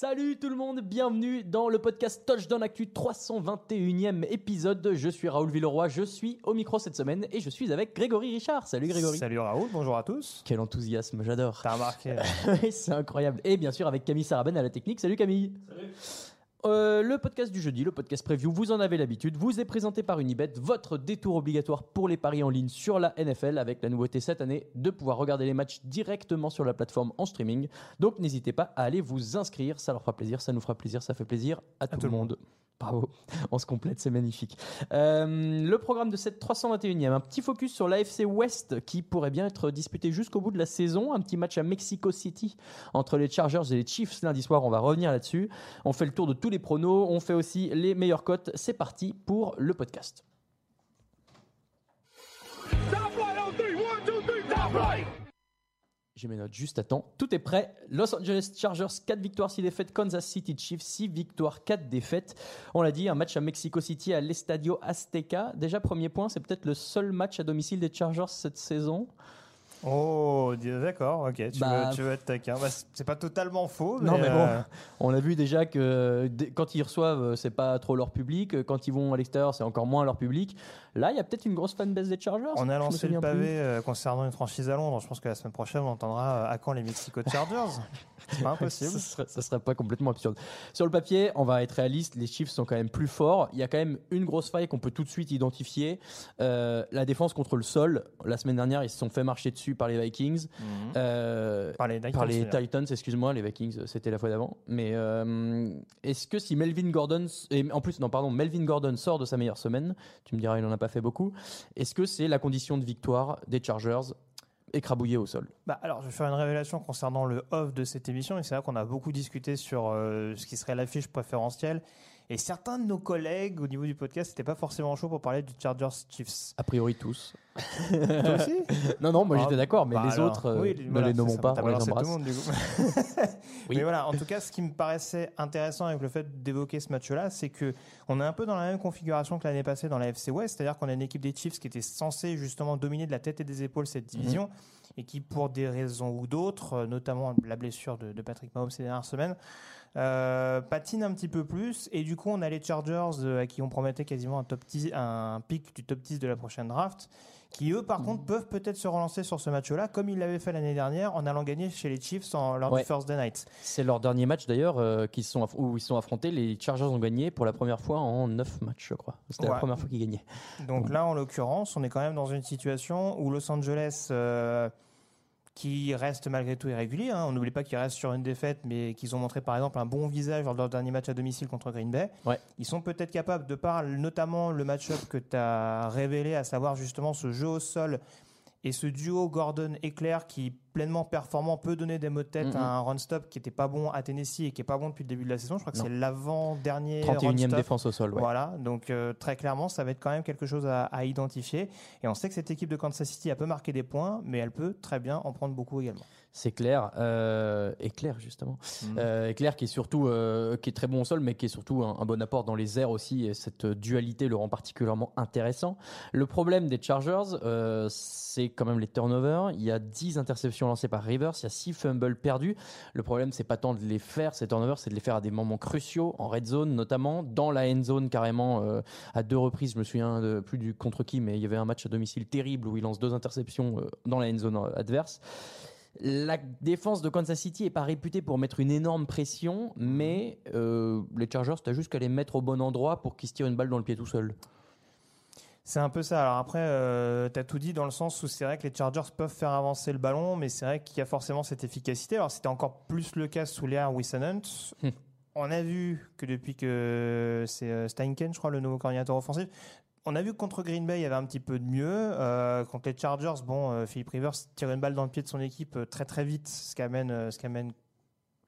Salut tout le monde, bienvenue dans le podcast Touchdown Actu 321e épisode. Je suis Raoul Villeroy, je suis au micro cette semaine et je suis avec Grégory Richard. Salut Grégory. Salut Raoul, bonjour à tous. Quel enthousiasme, j'adore. T'as remarqué c'est incroyable. Et bien sûr avec Camille Saraben à la technique. Salut Camille. Euh, le podcast du jeudi, le podcast preview, vous en avez l'habitude, vous est présenté par Unibet, votre détour obligatoire pour les paris en ligne sur la NFL, avec la nouveauté cette année de pouvoir regarder les matchs directement sur la plateforme en streaming. Donc n'hésitez pas à aller vous inscrire, ça leur fera plaisir, ça nous fera plaisir, ça fait plaisir à, tout, le monde. Bravo, on se complète, c'est magnifique. Euh, le programme de cette 321e, un petit focus sur l'AFC West qui pourrait bien être disputé jusqu'au bout de la saison. Un petit match à Mexico City entre les Chargers et les Chiefs lundi soir, on va revenir là-dessus. On fait le tour de tous les pronos, on fait aussi les meilleures cotes. C'est parti pour le podcast. J'ai mes notes juste à temps. Tout est prêt. Los Angeles Chargers, 4 victoires, 6 défaites. Kansas City Chiefs, 6 victoires, 4 défaites. On l'a dit, un match à Mexico City à l'Estadio Azteca. Déjà, premier point, c'est peut-être le seul match à domicile des Chargers cette saison. Oh, d'accord, ok, tu, Bah, veux, tu veux être taquin. Bah, c'est- pas totalement faux, mais, Non, mais bon, euh, on a vu déjà que quand ils reçoivent, euh, c'est pas trop leur public. Quand ils vont à l'extérieur, c'est encore moins leur public. Là, il y a peut-être une grosse fanbase des Chargers. on a lancé le pavé plus. euh, concernant une franchise à Londres. Je pense que la semaine prochaine, on entendra euh, à quand les Mexico Chargers. c'est pas impossible. Ça serait, ça serait pas complètement absurde. Sur le papier, on va être réaliste, les Chiefs sont quand même plus forts. Il y a quand même une grosse faille qu'on peut tout de suite identifier. Euh, la défense contre le sol. La semaine dernière, ils se sont fait marcher dessus par les Vikings. Mhm. Euh, Par les Titans, par les c'est bien. Titans, excuse-moi, les Vikings, euh, c'était la fois d'avant. Mais euh, est-ce que si Melvin Gordon, et en plus, non, pardon, Melvin Gordon sort de sa meilleure semaine, tu me diras, il n'en a pas fait beaucoup, est-ce que c'est la condition de victoire des Chargers écrabouillés au sol? Bah, alors, je vais faire une révélation concernant le off de cette émission. Et c'est vrai qu'on a beaucoup discuté sur euh, ce qui serait l'affiche préférentielle. Et certains de nos collègues au niveau du podcast n'étaient pas forcément chauds pour parler du Chargers Chiefs. A priori tous. Toi aussi Non, non, moi Ah, j'étais d'accord, mais bah les alors, autres, euh, oui, ne voilà, les nommons pas, on les tout le monde, du coup. Oui. Mais voilà, en tout cas, ce qui me paraissait intéressant avec le fait d'évoquer ce match-là, c'est que on est un peu dans la même configuration que l'année passée dans la FC West, c'est-à-dire qu'on a une équipe des Chiefs qui était censée justement dominer de la tête et des épaules cette division, et qui, pour des raisons ou d'autres, euh, notamment la blessure de, de Patrick Mahomes ces dernières semaines, euh, patine un petit peu plus. Et du coup, on a les Chargers euh, à qui on promettait quasiment un, top 10, un pic du top 10 de la prochaine draft. Qui eux, par contre, peuvent peut-être se relancer sur ce match-là, comme ils l'avaient fait l'année dernière en allant gagner chez les Chiefs en, lors Ouais. du Thursday Night. C'est leur dernier match d'ailleurs euh, qu'ils sont où ils sont affrontés. Les Chargers ont gagné pour la première fois en 9 matchs, je crois. C'était la première fois qu'ils gagnaient. Donc là, en l'occurrence, on est quand même dans une situation où Los Angeles, euh, qui reste malgré tout irrégulier, hein, on n'oublie pas qu'ils restent sur une défaite, mais qu'ils ont montré par exemple un bon visage lors de leur dernier match à domicile contre Green Bay. Ouais. Ils sont peut-être capables, de par notamment le match-up que tu as révélé, à savoir justement ce jeu au sol et ce duo Gordon-Éclair qui, pleinement performant, peut donner des mots de tête Mhm. à un run-stop qui n'était pas bon à Tennessee et qui n'est pas bon depuis le début de la saison. Je crois que c'est l'avant-dernier 31e run-stop. défense au sol. ouais. Voilà, donc euh, très clairement, ça va être quand même quelque chose à, à identifier. Et on sait que cette équipe de Kansas City, elle peut marquer des points, mais elle peut très bien en prendre beaucoup également. C'est clair. Euh, éclair, justement. Mhm. Euh, éclair qui est surtout euh, qui est très bon au sol, mais qui est surtout un, un bon apport dans les airs aussi. Et cette dualité le rend particulièrement intéressant. Le problème des Chargers, euh, c'est quand même les turnovers. Il y a 10 interceptions lancées par Rivers, il y a 6 fumbles perdus. Le problème, c'est pas tant de les faire, ces turnovers, c'est de les faire à des moments cruciaux, en red zone notamment, dans la end zone carrément, à deux reprises. Je me souviens de, plus du contre qui, mais il y avait un match à domicile terrible où il lance deux interceptions dans la end zone adverse. La défense de Kansas City est pas réputée pour mettre une énorme pression, mais euh, les Chargers, t'as juste qu'à les mettre au bon endroit pour qu'ils se tirent une balle dans le pied tout seul. C'est un peu ça. Alors après, euh, tu as tout dit dans le sens où c'est vrai que les Chargers peuvent faire avancer le ballon, mais c'est vrai qu'il y a forcément cette efficacité. Alors c'était encore plus le cas sous l'ère Wilson Hunt. Hmm. On a vu que depuis que c'est euh, Steinken, je crois, le nouveau coordinateur offensif, on a vu que contre Green Bay, il y avait un petit peu de mieux. Euh, contre les Chargers, bon, euh, Philip Rivers tire une balle dans le pied de son équipe euh, très très vite, ce qui amène, euh, ce qui amène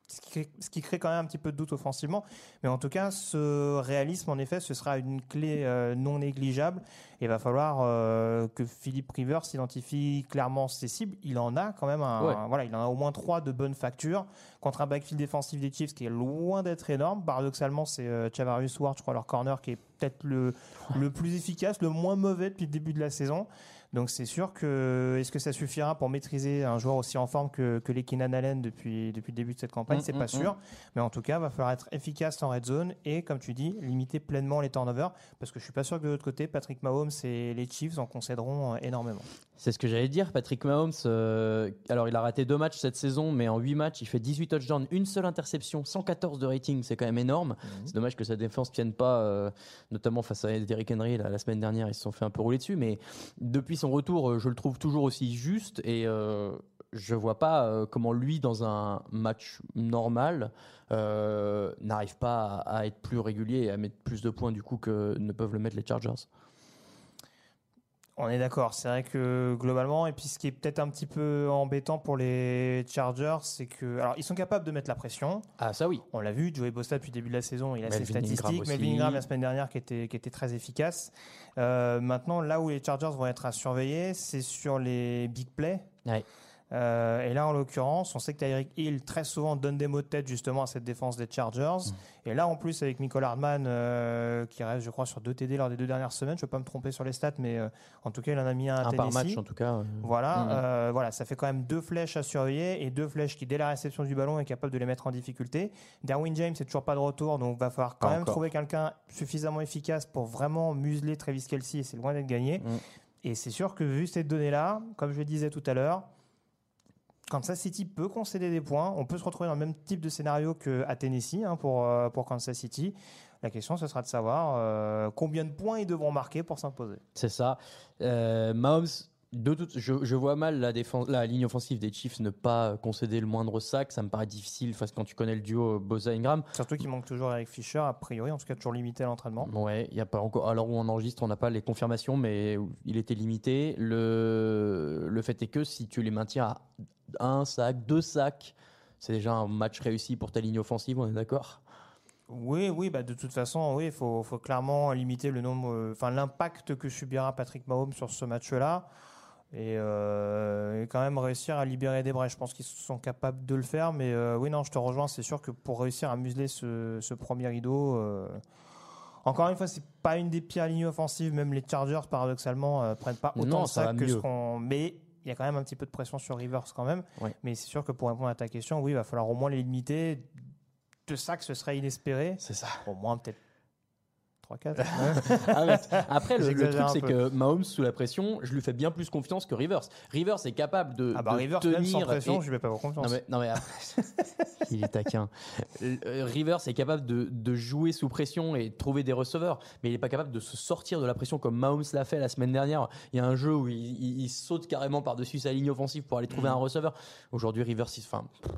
ce qui, crée, ce qui crée quand même un petit peu de doute offensivement. Mais en tout cas, ce réalisme, en effet, ce sera une clé euh, non négligeable. Et il va falloir euh, que Philippe Rivers s'identifie clairement ses cibles. Il en a quand même un, Ouais. voilà, il en a au moins trois de bonnes factures contre un backfield défensif des Chiefs qui est loin d'être énorme. Paradoxalement, c'est euh, Chavarius Ward, je crois, leur corner, qui est peut-être le, le plus efficace, le moins mauvais depuis le début de la saison. Donc c'est sûr que est-ce que ça suffira pour maîtriser un joueur aussi en forme que, que les Keenan Allen depuis, depuis le début de cette campagne? Mm, C'est mm, pas mm. sûr. Mais en tout cas, va falloir être efficace en red zone et, comme tu dis, limiter pleinement les turnovers. Parce que je suis pas sûr que de l'autre côté, Patrick Mahomes et les Chiefs en concéderont euh, énormément. C'est ce que j'allais dire. Patrick Mahomes, euh, alors il a raté deux matchs cette saison, mais en huit matchs, il fait 18 touchdowns, une seule interception, 114 de rating, c'est quand même énorme. C'est dommage que sa défense tienne pas, euh, notamment face à Derrick Henry la, la semaine dernière, ils se sont fait un peu rouler dessus, mais depuis son retour, euh, je le trouve toujours aussi juste et euh, je vois pas comment lui, dans un match normal, n'arrive pas à, à être plus régulier et à mettre plus de points du coup que ne peuvent le mettre les Chargers. On est d'accord. C'est vrai que globalement, et puis ce qui est peut-être un petit peu embêtant pour les Chargers, c'est que, alors ils sont capables de mettre la pression. Ah ça oui. On l'a vu, Joey Bosta depuis le début de la saison, il a ses Melvin statistiques. Melvin Ingram la semaine dernière qui était, qui était très efficace. Euh, maintenant, là où les Chargers vont être à surveiller, c'est sur les big plays. Ouais. Euh, et là, en l'occurrence, on sait que Tyreek Hill très souvent donne des mots de tête justement à cette défense des Chargers. Mm. Et là, en plus, avec Michael Hardman, euh, qui reste, je crois, sur deux TD lors des deux dernières semaines, je ne vais pas me tromper sur les stats, mais euh, en tout cas, il en a mis un à Un par match en tout cas. Voilà, euh, voilà, ça fait quand même deux flèches à surveiller et deux flèches qui, dès la réception du ballon, est capable de les mettre en difficulté. Darwin James c'est toujours pas de retour, donc va falloir quand Pas même encore. trouver quelqu'un suffisamment efficace pour vraiment museler Travis Kelsey et c'est loin d'être gagné. Mhm. Et c'est sûr que vu ces données-là, comme je le disais tout à l'heure, Kansas City peut concéder des points. On peut se retrouver dans le même type de scénario qu'à Tennessee hein, pour, euh, pour Kansas City. La question, ce sera de savoir euh, combien de points ils devront marquer pour s'imposer. C'est ça. Euh, de toute- je, je vois mal la, défense, la ligne offensive des Chiefs ne pas concéder le moindre sac. Ça me paraît difficile face quand tu connais le duo Boza-Ingram. Surtout qu'il manque toujours Eric Fischer, a priori, en tout cas toujours limité à l'entraînement. Ouais, il y a pas encore. Alors où on enregistre, on n'a pas les confirmations, mais il était limité. Le, le fait est que si tu les maintiens à un sac, deux sacs, c'est déjà un match réussi pour ta ligne offensive. On est d'accord? Oui, oui, bah de toute façon, oui, il faut, faut clairement limiter le nombre, enfin l'impact que subira Patrick Mahomes sur ce match-là, et, euh, et quand même réussir à libérer des brèches. Je pense qu'ils sont capables de le faire, mais euh, oui, non, je te rejoins. C'est sûr que pour réussir à museler ce, ce premier rideau, euh, encore une fois, c'est pas une des pires lignes offensives. Même les Chargers, paradoxalement, prennent pas autant Non, de ça sacs que ce qu'on. Mais il y a quand même un petit peu de pression sur Rivers quand même. Ouais. Mais c'est sûr que pour répondre à ta question, oui, il va falloir au moins les limiter. Deux sacs, ce serait inespéré. C'est ça. Au moins peut-être 3-4. Ah, Après, le, truc, c'est que Mahomes, sous la pression, je lui fais bien plus confiance que Rivers. Rivers est capable de, ah bah de Rivers, tenir. même sans pression, et- je vais pas avoir confiance. Non mais, non mais après, il est taquin. Euh, Rivers est capable de, de jouer sous pression et de trouver des receveurs, mais il n'est pas capable de se sortir de la pression comme Mahomes l'a fait la semaine dernière. Il y a un jeu où il, il- il saute carrément par-dessus sa ligne offensive pour aller trouver Mm. un receveur. Aujourd'hui, Rivers, il, enfin, pff,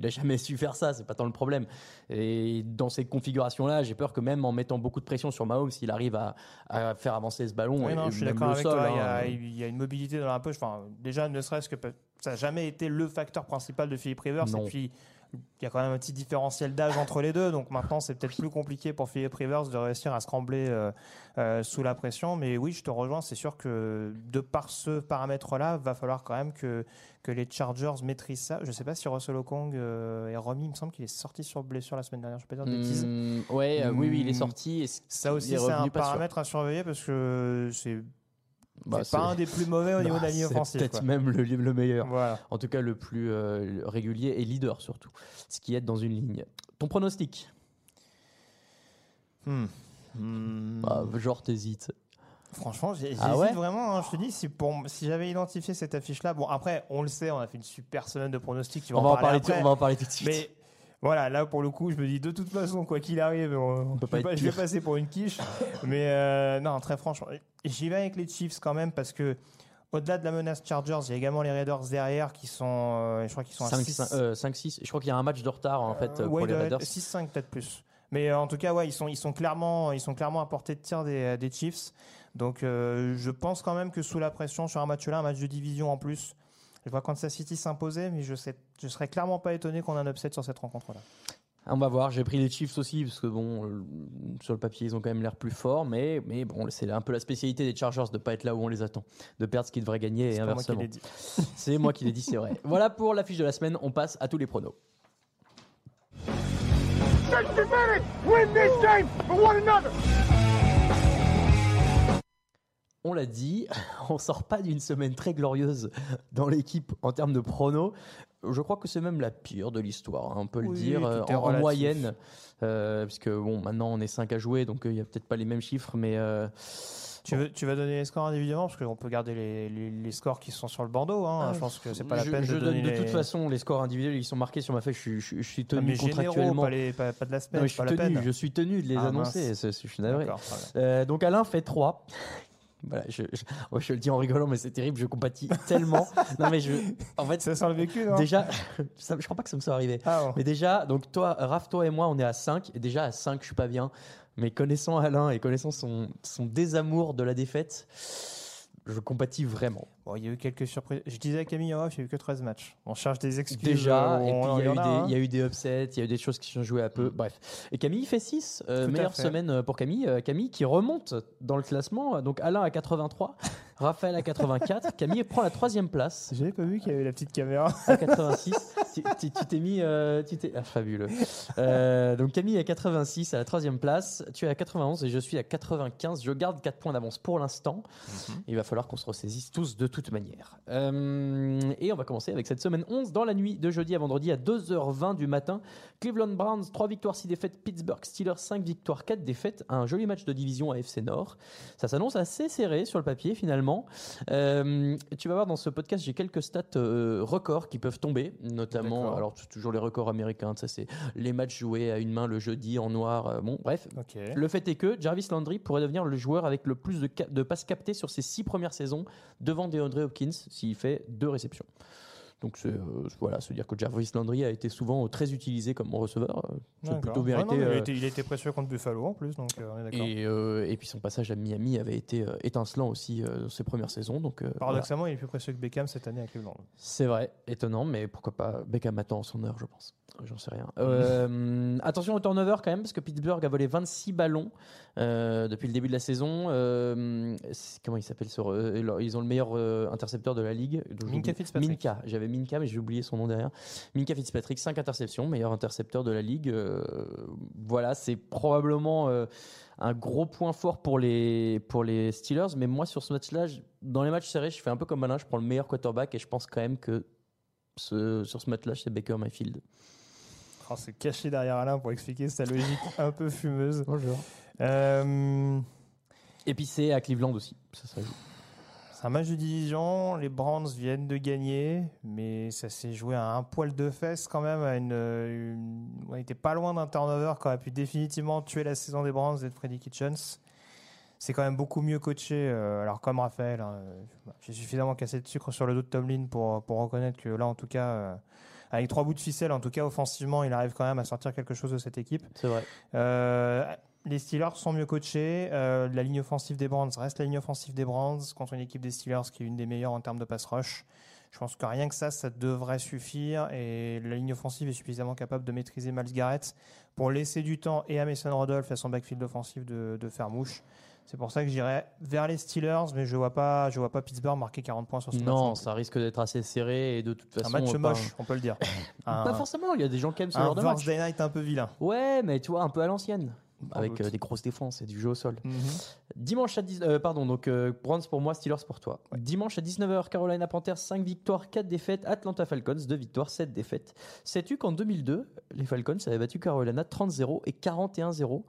il a jamais su faire ça, c'est pas tant le problème. Et dans ces configurations-là, j'ai peur que même en mettant beaucoup de pression sur Mahomes, il arrive à, à faire avancer ce ballon. Oui, et- non, et je suis d'accord avec sol, toi. Il y, a, hein. il y a une mobilité dans la poche. Enfin, déjà, ne serait-ce que ça n'a jamais été le facteur principal de Philippe Rivers. Non. Et puis, il y a quand même un petit différentiel d'âge entre les deux, donc maintenant c'est peut-être plus compliqué pour Philip Rivers de réussir à se rembler euh, euh, sous la pression. Mais oui, je te rejoins, c'est sûr que de par ce paramètre-là, va falloir quand même que, que les Chargers maîtrisent ça. Je ne sais pas si Russell Okong euh, est remis, il me semble qu'il est sorti sur blessure la semaine dernière, je peux pas dire de bêtises. Hmm, ouais, euh, oui, oui, il est sorti. et Ça aussi, est c'est un sûr. paramètre à surveiller parce que c'est Bah, c'est pas un des plus mauvais au niveau de la Bah, ligne offensive. Peut-être même le, le meilleur. Voilà. En tout cas, le plus euh, régulier et leader surtout. Ce qui aide dans une ligne. Ton pronostic? Hmm. Hmm. Bah, Genre, t'hésites. Franchement, j'hésite Ah ouais? vraiment. hein. Je te dis, si, pour, si j'avais identifié cette affiche-là, bon, après, on le sait, on a fait une super semaine de pronostics. On va, en parler après. tout- on va en parler tout de suite. Mais voilà, là, pour le coup, je me dis, de toute façon, quoi qu'il arrive, on, peut je, pas je vais passer pour une quiche. mais euh, non, très franchement, j'y vais avec les Chiefs quand même parce que. Au-delà de la menace Chargers, il y a également les Raiders derrière qui sont, euh, je crois qu'ils sont à 6 5-6. Je crois qu'il y a un match de retard en fait pour les Raiders. 6-5 peut-être plus. Mais euh, en tout cas, ouais, ils sont, ils sont clairement, ils sont clairement à portée de tir des, des Chiefs. Donc, euh, je pense quand même que sous la pression sur un match-là, un match de division en plus, je vois Kansas City s'imposer, mais je sais, je serais clairement pas étonné qu'on ait un upset sur cette rencontre-là. On va voir, j'ai pris les Chiefs aussi, parce que bon, euh, sur le papier, ils ont quand même l'air plus forts, mais, mais bon, c'est un peu la spécialité des Chargers de pas être là où on les attend, de perdre ce qu'ils devraient gagner et C'est pas moi qui inversement. l'ai dit. C'est moi qui l'ai dit, c'est vrai. Voilà pour l'affiche de la semaine, on passe à tous les pronos. On l'a dit, on sort pas d'une semaine très glorieuse dans l'équipe en termes de pronos. Je crois que c'est même la pire de l'histoire, hein, on peut le dire, euh, en, moyenne. euh, puisque bon, maintenant on est 5 à jouer, donc euh, il y a peut-être pas les mêmes chiffres, mais euh, Tu, veux, tu vas donner les scores individuellement parce qu'on peut garder les, les, les scores qui sont sur le bandeau. Hein. Ah, je pense que c'est pas la je, peine je de donne donner de les- toute façon les scores individuels, ils sont marqués sur ma feuille. Je, suis- je, je suis Ah, tenu mais généraux, contractuellement. pas, les, pas, pas de la semaine, je, pas suis la tenu, peine. je suis tenu de les Ah, annoncer. Je suis navré. Euh, donc Alain fait 3. Voilà, je, je, ouais, je le dis en rigolant, mais c'est terrible, je compatis tellement. Non, mais je. En fait, Ça sent le vécu, non? déjà, ça- je crois pas que ça me soit arrivé. Ah bon. Mais déjà, donc toi, Raph, toi et moi, on est à 5. Et déjà, à 5, je suis pas bien. Mais connaissant Alain et connaissant son, son désamour de la défaite, je compatis vraiment. Bon, il y a eu quelques surprises. Je disais à Camille en off, il n'y a eu que 13 matchs. On cherche des excuses. Déjà, euh, et puis il y, a eu des- un. il y a eu des upsets, il y a eu des choses qui sont jouées à peu. Bref. Et Camille fait 6. Tout à meilleure semaine euh, pour Camille. Euh, Camille qui remonte dans le classement. Donc Alain à 83, Raphaël à 84. Camille prend la troisième place J'avais pas vu qu'il y avait la petite caméra. à 86. tu t'es mis. euh, tu t'es- ah, fabuleux. Euh, donc Camille à 86 à la troisième place. Tu es à 91 et je suis à 95. Je garde 4 points d'avance pour l'instant. Il va falloir qu'on se ressaisisse tous de toute manière. Euh, et on va commencer avec cette semaine 11 dans la nuit de jeudi à vendredi à 2h20 du matin. Cleveland Browns 3 victoires 6 défaites. Pittsburgh Steelers 5 victoires 4 défaites. Un joli match de division à FC Nord. Ça s'annonce assez serré sur le papier finalement. Tu vas voir dans ce podcast, j'ai quelques stats records qui peuvent tomber, notamment, Alors toujours les records américains, ça c'est les matchs joués à une main le jeudi en noir. euh, bon, bref, le fait est que Jarvis Landry pourrait devenir le joueur avec le plus de, de passes captées sur ses six premières saisons devant DeAndre Hopkins s'il fait deux réceptions. Donc euh, voilà, se dire que Jarvis Landry a été souvent euh, très utilisé comme receveur, euh, c'est plutôt Ouais, mérité. non, il, euh, il a été précieux contre Buffalo en plus, donc on est d'accord. et, et puis son passage à Miami avait été étincelant aussi dans ses premières saisons. Donc, voilà. Paradoxalement, il est plus précieux que Beckham cette année avec Cleveland. C'est vrai, étonnant, mais pourquoi pas Beckham attend son heure, je pense. J'en sais rien. Euh, attention au turnover quand même, parce que Pittsburgh a volé 26 ballons euh, depuis le début de la saison. Euh, comment il s'appelle Ils ont le meilleur intercepteur de la ligue. Minka Fitzpatrick. Minka, j'avais Minka, mais j'ai oublié son nom derrière. Minka Fitzpatrick, 5 interceptions, meilleur intercepteur de la ligue. Euh, voilà, c'est probablement euh, un gros point fort pour les, pour les Steelers. Mais moi, sur ce match-là, dans les matchs serrés, je fais un peu comme Alain, je prends le meilleur quarterback et je pense quand même que ce- sur ce match-là, c'est Baker Mayfield. Oh, c'est caché derrière Alain pour expliquer sa logique un peu fumeuse. Bonjour. Euh, Et puis c'est à Cleveland aussi. Ça, ça joue. C'est un match de division. Les Browns viennent de gagner, mais ça s'est joué à un poil de fesses quand même. À une, une- On était pas loin d'un turnover qui aurait pu définitivement tuer la saison des Browns et de Freddy Kitchens. C'est quand même beaucoup mieux coaché. euh, alors comme Raphaël, hein, euh, j'ai suffisamment cassé de sucre sur le dos de Tomlin pour, pour reconnaître que là, en tout cas, euh, avec trois bouts de ficelle, en tout cas offensivement, il arrive quand même à sortir quelque chose de cette équipe. C'est vrai. Euh, les Steelers sont mieux coachés. Euh, la ligne offensive des Browns reste la ligne offensive des Browns contre une équipe des Steelers qui est une des meilleures en termes de pass rush. Je pense que rien que ça, ça devrait suffire et la ligne offensive est suffisamment capable de maîtriser Miles Garrett pour laisser du temps et à Mason Rudolph et à son backfield offensif de, de faire mouche. C'est pour ça que j'irais vers les Steelers, mais je vois pas, je vois pas Pittsburgh marquer 40 points sur ce match. Non, ça risque d'être assez serré et de toute façon. Un match moche, on peut le dire. Pas Un, forcément, il y a des gens qui aiment ce un genre de match. Thursday night un peu vilain. Ouais, mais tu vois, un peu à l'ancienne. Avec euh, des grosses défenses et du jeu au sol. Mhm. Dimanche à 10, euh, pardon, donc euh, Browns pour moi, Steelers pour toi. Dimanche à 19h, Carolina Panthers 5 victoires, 4 défaites, Atlanta Falcons 2 victoires, 7 défaites. Sais-tu qu'en 2002, les Falcons avaient battu Carolina 30-0 et 41-0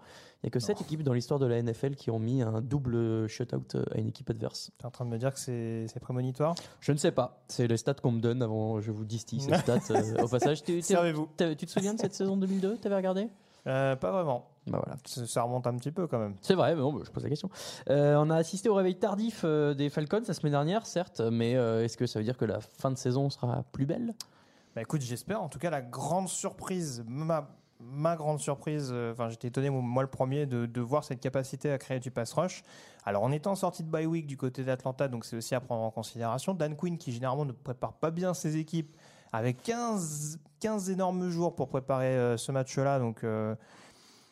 Il n'y a que 7 équipes dans l'histoire de la NFL qui ont mis un double shutout euh, à une équipe adverse. T'es en train de me dire que c'est prémonitoire? Je ne sais pas, c'est les stats qu'on me donne avant, je vous distille ces stats. euh, au passage, tu, tu- Servez-vous. tu- tu te souviens de cette saison 2002 T'avais regardé? Pas vraiment. Bah voilà. Ça ça remonte un petit peu quand même. C'est vrai, mais bon, bah, je pose la question. Euh, on a assisté au réveil tardif euh, des Falcons la semaine dernière, certes, mais euh, est-ce que ça veut dire que la fin de saison sera plus belle? Bah écoute, j'espère. En tout cas, la grande surprise, ma, ma grande surprise, enfin j'étais étonné, moi le premier, de, de voir cette capacité à créer du pass rush. Alors en étant sorti de bye week du côté d'Atlanta, donc c'est aussi à prendre en considération. Dan Quinn, qui généralement ne prépare pas bien ses équipes, avec 15, 15 énormes jours pour préparer euh, ce match-là. Donc euh,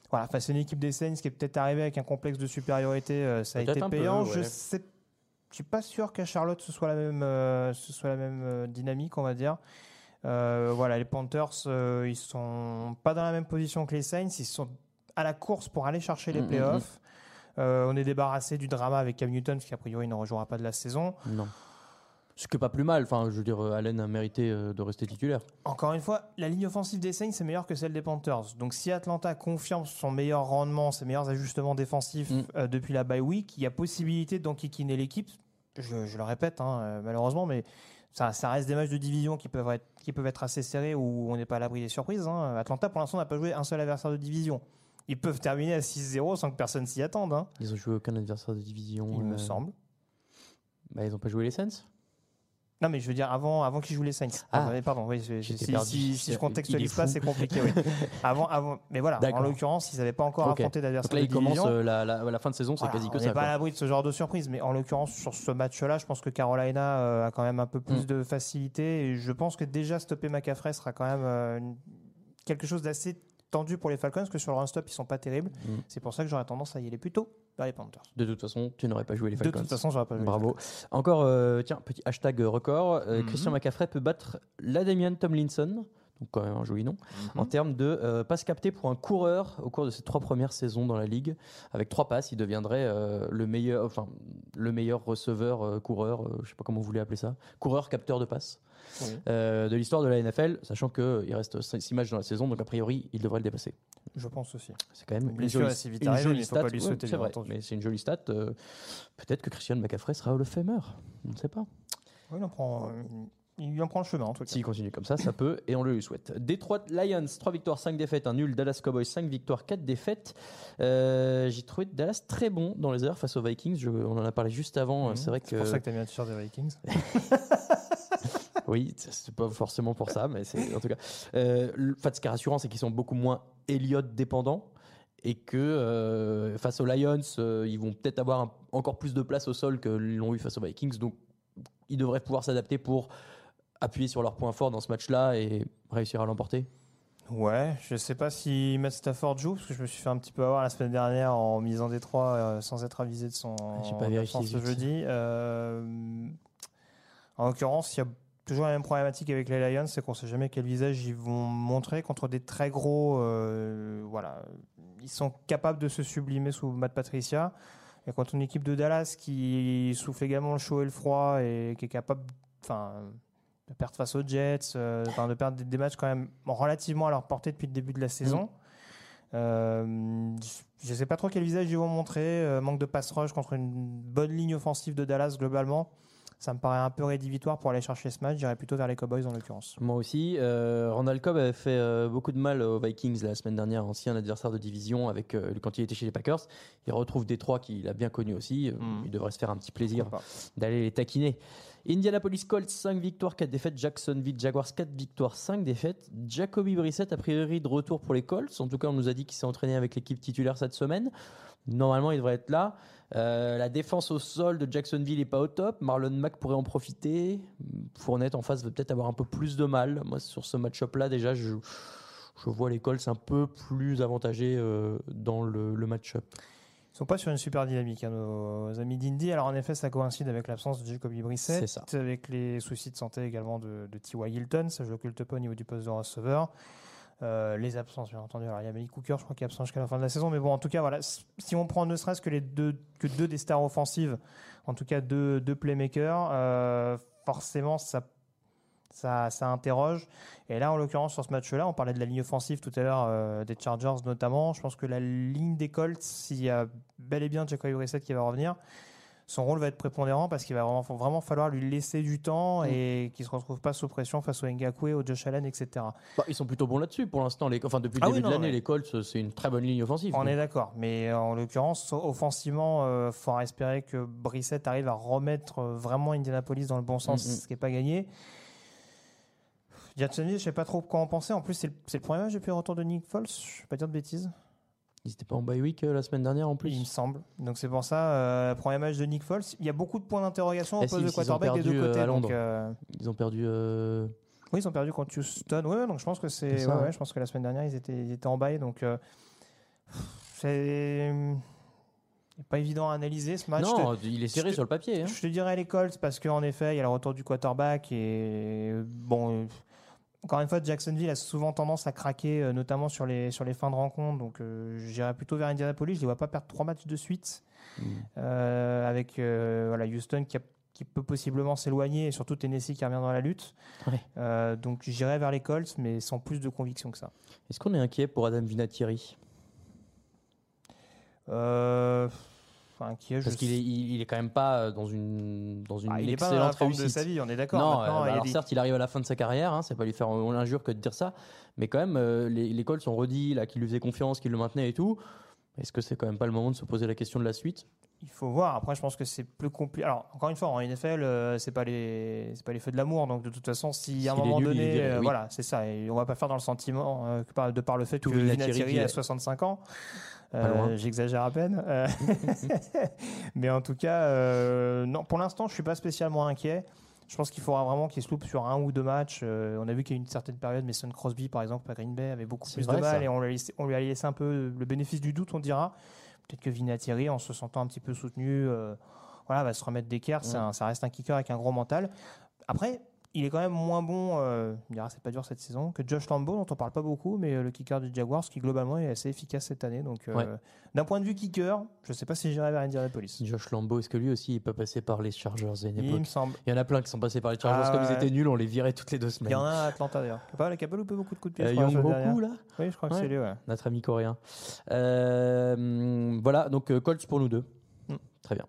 voilà, face à une équipe des Saints qui est peut-être arrivée avec un complexe de supériorité, euh, ça a été peu, payant. ouais. Je sais je suis pas sûr qu'à Charlotte ce soit la même, euh, ce soit la même euh, dynamique, on va dire. Euh, voilà, les Panthers, euh, ils sont pas dans la même position que les Saints. Ils sont à la course pour aller chercher les Mm, mm, playoffs. Euh, on est débarrassé du drama avec Cam Newton, qui a priori ne rejouera pas de la saison. Non. Ce que pas plus mal, enfin, je veux dire, euh, Allen a mérité euh, de rester titulaire. Encore une fois, la ligne offensive des Saints est meilleure que celle des Panthers. Donc si Atlanta confirme son meilleur rendement, ses meilleurs ajustements défensifs Mm. euh, depuis la bye week, il y a possibilité d'enquiquiner l'équipe. Je, je le répète, hein, malheureusement, mais ça, ça reste des matchs de division qui peuvent être, qui peuvent être assez serrés où on n'est pas à l'abri des surprises. hein. Atlanta, pour l'instant, n'a pas joué un seul adversaire de division. Ils peuvent terminer à 6-0 sans que personne s'y attende, hein, Ils ont joué aucun adversaire de division. il me semble. Bah, ils ont pas joué les Saints Non, mais je veux dire avant, avant qu'ils jouent les Saints. Ah. Ah, pardon, oui, je- si, perdu. si- si je contextualise pas, c'est compliqué. Oui. Avant, avant, mais voilà, en l'occurrence, ils n'avaient pas encore affronté d'adversaire là, ils commencent euh, la, la, la fin de saison, c'est Voilà, quasi que on ça. n'est pas à l'abri de ce genre de surprise, mais en l'occurrence, sur ce match-là, je pense que Carolina euh, a quand même un peu plus Mm. de facilité. Et je pense que déjà stopper McCaffrey sera quand même euh, une- quelque chose d'assez tendu pour les Falcons, parce que sur le run-stop, ils sont pas terribles. Mm. C'est pour ça que j'aurais tendance à y aller plutôt vers les Panthers. De toute façon, tu n'aurais pas joué les De Falcons. toute façon, j'aurais pas joué les Bravo. Encore, euh, tiens, petit hashtag record. euh, Mhm. Christian McCaffrey peut battre l'Adamian Tomlinson, donc quand même un joli nom, en termes de euh, passes captées pour un coureur au cours de ses trois premières saisons dans la ligue. Avec trois passes, il deviendrait euh, le meilleur, enfin le meilleur receveur, euh, coureur, euh, je sais pas comment vous voulez appeler ça, coureur capteur de passes Oui. de l'histoire de la NFL, sachant qu'il reste six matchs dans la saison, donc a priori il devrait le dépasser. Je pense aussi. C'est quand même Une jolie, vite une il stat. Ouais, c'est vrai, entendu. mais c'est une jolie stat. Peut-être que Christian McCaffrey sera Hall of Famer. On ne sait pas. Oui, il en prend, il en prend le chemin, en tout cas. S'il continue comme ça, ça peut et on le lui souhaite. Detroit Lions, 3 victoires, 5 défaites, un nul. Dallas Cowboys, 5 victoires, 4 défaites. Euh, J'ai trouvé Dallas très bon dans les heures face aux Vikings. Je- on en a parlé juste avant. Mhm. C'est vrai que. C'est pour ça que tu as mis un t-shirt des Vikings. Oui, c'est- pas forcément pour ça, mais c'est en tout cas. Euh, le- enfin, ce qui est rassurant, c'est qu'ils sont beaucoup moins Elliott dépendants et que euh, face aux Lions, euh, ils vont peut-être avoir un- encore plus de place au sol que l'ont eu face aux Vikings. Donc, ils devraient pouvoir s'adapter pour appuyer sur leurs points forts dans ce match-là et réussir à l'emporter. Ouais, je sais pas si Matt Stafford joue, parce que je me suis fait un petit peu avoir la semaine dernière en misant Détroit euh, sans être avisé de son J'ai pas vérifié ce jeudi. Euh, en l'occurrence, il y a toujours la même problématique avec les Lions, c'est qu'on sait jamais quel visage ils vont montrer contre des très gros. euh, voilà, ils sont capables de se sublimer sous Matt Patricia. Et contre une équipe de Dallas qui souffle également le chaud et le froid et qui est capable, enfin, de perdre face aux Jets, euh, enfin, de perdre des, matchs quand même relativement à leur portée depuis le début de la saison. Euh, je ne sais pas trop quel visage ils vont montrer. euh, manque de pass rush contre une bonne ligne offensive de Dallas globalement. Ça me paraît un peu rédhibitoire pour aller chercher ce match. J'irais plutôt vers les Cowboys en l'occurrence. Moi aussi. Euh, Randall Cobb avait fait beaucoup de mal aux Vikings la semaine dernière, ancien adversaire de division, avec, quand il était chez les Packers. Il retrouve Détroit qu'il a bien connu aussi. Mhm. Il devrait se faire un petit plaisir d'aller les taquiner. Indianapolis Colts, 5 victoires, 4 défaites. Jacksonville Jaguars, 4 victoires, 5 défaites. Jacoby Brissett, a priori de retour pour les Colts. En tout cas, on nous a dit qu'il s'est entraîné avec l'équipe titulaire cette semaine. Normalement, il devrait être là. Euh, la défense au sol de Jacksonville est pas au top. Marlon Mack pourrait en profiter. Fournette en face va peut-être avoir un peu plus de mal. Moi, sur ce match-up-là, déjà, je, je vois les Colts un peu plus avantagés euh, dans le, le match-up. Sont pas sur une super dynamique, hein, nos amis d'Indy. Alors en effet, ça coïncide avec l'absence de Jacoby Brissett, avec les soucis de santé également de, de T.Y. Hilton, ça je l'occulte pas au niveau du poste de receveur. Euh, les absences, bien entendu. Alors il y a Malik Cooker, je crois qu'il est absent jusqu'à la fin de la saison, mais bon, en tout cas, voilà, si on prend ne serait-ce que les deux, que deux des stars offensives, en tout cas deux, deux playmakers, euh, forcément ça ça, ça interroge. Et là, en l'occurrence, sur ce match-là, on parlait de la ligne offensive tout à l'heure, euh, des Chargers notamment. Je pense que la ligne des Colts, s'il y a bel et bien Jacoby Brissett qui va revenir, son rôle va être prépondérant parce qu'il va vraiment, vraiment falloir lui laisser du temps et qu'il ne se retrouve pas sous pression face au Ngakwe, au Josh Allen, etc. Bah, ils sont plutôt bons là-dessus pour l'instant. Les... Enfin, depuis le Ah début oui, de l'année, les Colts, c'est une très bonne ligne offensive. On est d'accord, mais en l'occurrence, offensivement, il faudra espérer que Brissett arrive à remettre euh, vraiment Indianapolis dans le bon sens, Mhm. ce qui n'est pas gagné. Jacksonville, je sais pas trop quoi en penser. En plus, c'est le, premier match depuis le retour de Nick Foles. Je vais pas dire de bêtises. Ils étaient pas en bye week euh, la semaine dernière en plus. Il me semble. Donc c'est pour ça, euh, premier match de Nick Foles. Il y a beaucoup de points d'interrogation au poste de quarterback des deux euh, côtés. à donc, euh, Ils ont perdu. oui, ils ont perdu contre Houston. Ouais, donc je pense que c'est. Ouais, ouais, je pense que la semaine dernière, ils étaient, ils étaient en bail. Donc c'est pas évident à analyser ce match. non, il est serré te- sur le papier. hein. Je te dirais les Colts parce qu'en effet, il y a le retour du quarterback et bon. Encore une fois, Jacksonville a souvent tendance à craquer, euh, notamment sur les, sur les fins de rencontre. Donc, euh, j'irais plutôt vers Indianapolis. Je ne les vois pas perdre trois matchs de suite. Mm. Euh, avec voilà, Houston qui, a- qui peut possiblement s'éloigner et surtout Tennessee qui revient dans la lutte. Ouais. Euh, donc, j'irais vers les Colts, mais sans plus de conviction que ça. Est-ce qu'on est inquiet pour Adam Vinatieri? Euh, enfin, qui est, Parce qu'il est, il, il est quand même pas dans une, dans une Ah, il est pas dans la excellente forme de sa vie, on est d'accord. Non, euh, alors certes, il arrive à la fin de sa carrière, hein, c'est pas lui faire l'injure que de dire ça, mais quand même, euh, les, les Colts ont redit là qu'il lui faisait confiance, qu'il le maintenait et tout. Est-ce que c'est quand même pas le moment de se poser la question de la suite? Il faut voir. Après, je pense que c'est plus compliqué. Alors, encore une fois, en NFL, euh, c'est pas les, c'est pas les feux de l'amour. Donc, de toute façon, si à un moment nul, donné, euh, oui. voilà, c'est ça. Et on va pas faire dans le sentiment euh, que par- de par le fait Tout que Vinatieri a 65 ans. Loin. J'exagère à peine. Euh, Mais en tout cas, euh, non. Pour l'instant, je suis pas spécialement inquiet. Je pense qu'il faudra vraiment qu'il se loupe sur un ou deux matchs. Euh, on a vu qu'il y a eu une certaine période, Mason Crosby, par exemple, à Green Bay, avait beaucoup plus de mal ça. et on lui, a laissé, on lui a laissé un peu le bénéfice du doute, on dira. Peut-être que Vinatieri, en se sentant un petit peu soutenu, euh, voilà, va se remettre d'équerre. Ça reste un kicker avec un gros mental. Après, il est quand même moins bon, euh, c'est pas dur cette saison, que Josh Lambeau, dont on parle pas beaucoup, mais euh, le kicker du Jaguars, qui globalement est assez efficace cette année. Donc, euh, Ouais. d'un point de vue kicker, je sais pas si j'irai vers Indianapolis. Josh Lambeau, est-ce que lui aussi il peut passer par les Chargers à une Il époque? me semble. Il y en a plein qui sont passés par les Chargers, Ah comme ils étaient nuls, on les virait toutes les deux Il semaines. y en a à Atlanta d'ailleurs. Pas, qui a pas loupé beaucoup de coups de pied. Euh, la Young semaine dernière. Goku, là? Oui, je crois que c'est lui, notre ami coréen. Euh, voilà, donc euh, Colts pour nous deux. Mm. Très bien.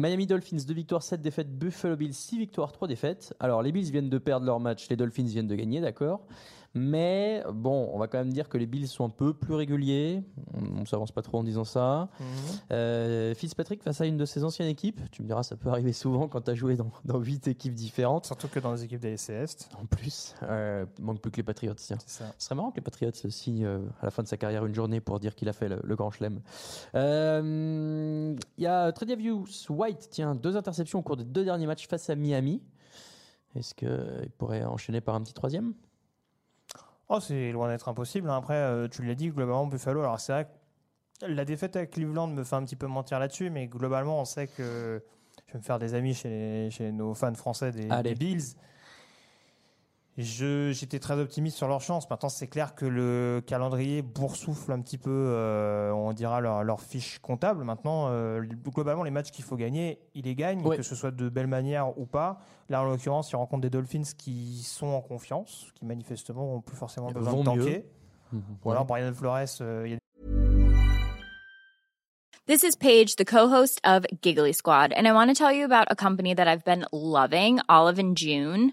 Miami Dolphins, 2 victoires, 7 défaites. Buffalo Bills, 6 victoires, 3 défaites. Alors, les Bills viennent de perdre leur match, les Dolphins viennent de gagner, d'accord. Mais bon, on va quand même dire que les Bills sont un peu plus réguliers. On, on s'avance pas trop en disant ça. Mhm. Euh, Fitzpatrick face à une de ses anciennes équipes. Tu me diras, ça peut arriver souvent quand tu as joué dans, dans 8 équipes différentes. Surtout que dans les équipes des Est. En plus, euh, manque plus que les Patriots, tiens. C'est ça. Ce serait marrant que les Patriots le signent euh, à la fin de sa carrière une journée pour dire qu'il a fait le, le grand chelem. Euh, Il y a Tredavious White, tiens, deux interceptions au cours des deux derniers matchs face à Miami. Est-ce qu'il pourrait enchaîner par un petit troisième? Oh, c'est loin d'être impossible. hein. Après, euh, tu l'as dit, globalement, Buffalo. Alors, c'est vrai que la défaite à Cleveland me fait un petit peu mentir là-dessus, mais globalement, on sait que je vais me faire des amis chez, chez nos fans français des, Bills. Je- J'étais très optimiste sur leur chance. Maintenant, c'est clair que le calendrier boursoufle un petit peu, euh, on dira, leur, leur fiche comptable. Maintenant, euh, globalement, les matchs qu'il faut gagner, ils les gagnent, Ouais. que ce soit de belle manière ou pas. Là, en l'occurrence, ils rencontrent des Dolphins qui sont en confiance, qui manifestement n'ont plus forcément besoin de tanker. Ou alors, Brian Flores, euh, il y a This is Paige, the co-host of Giggly Squad, and I want to tell you about a company that I've been loving, Olive and June.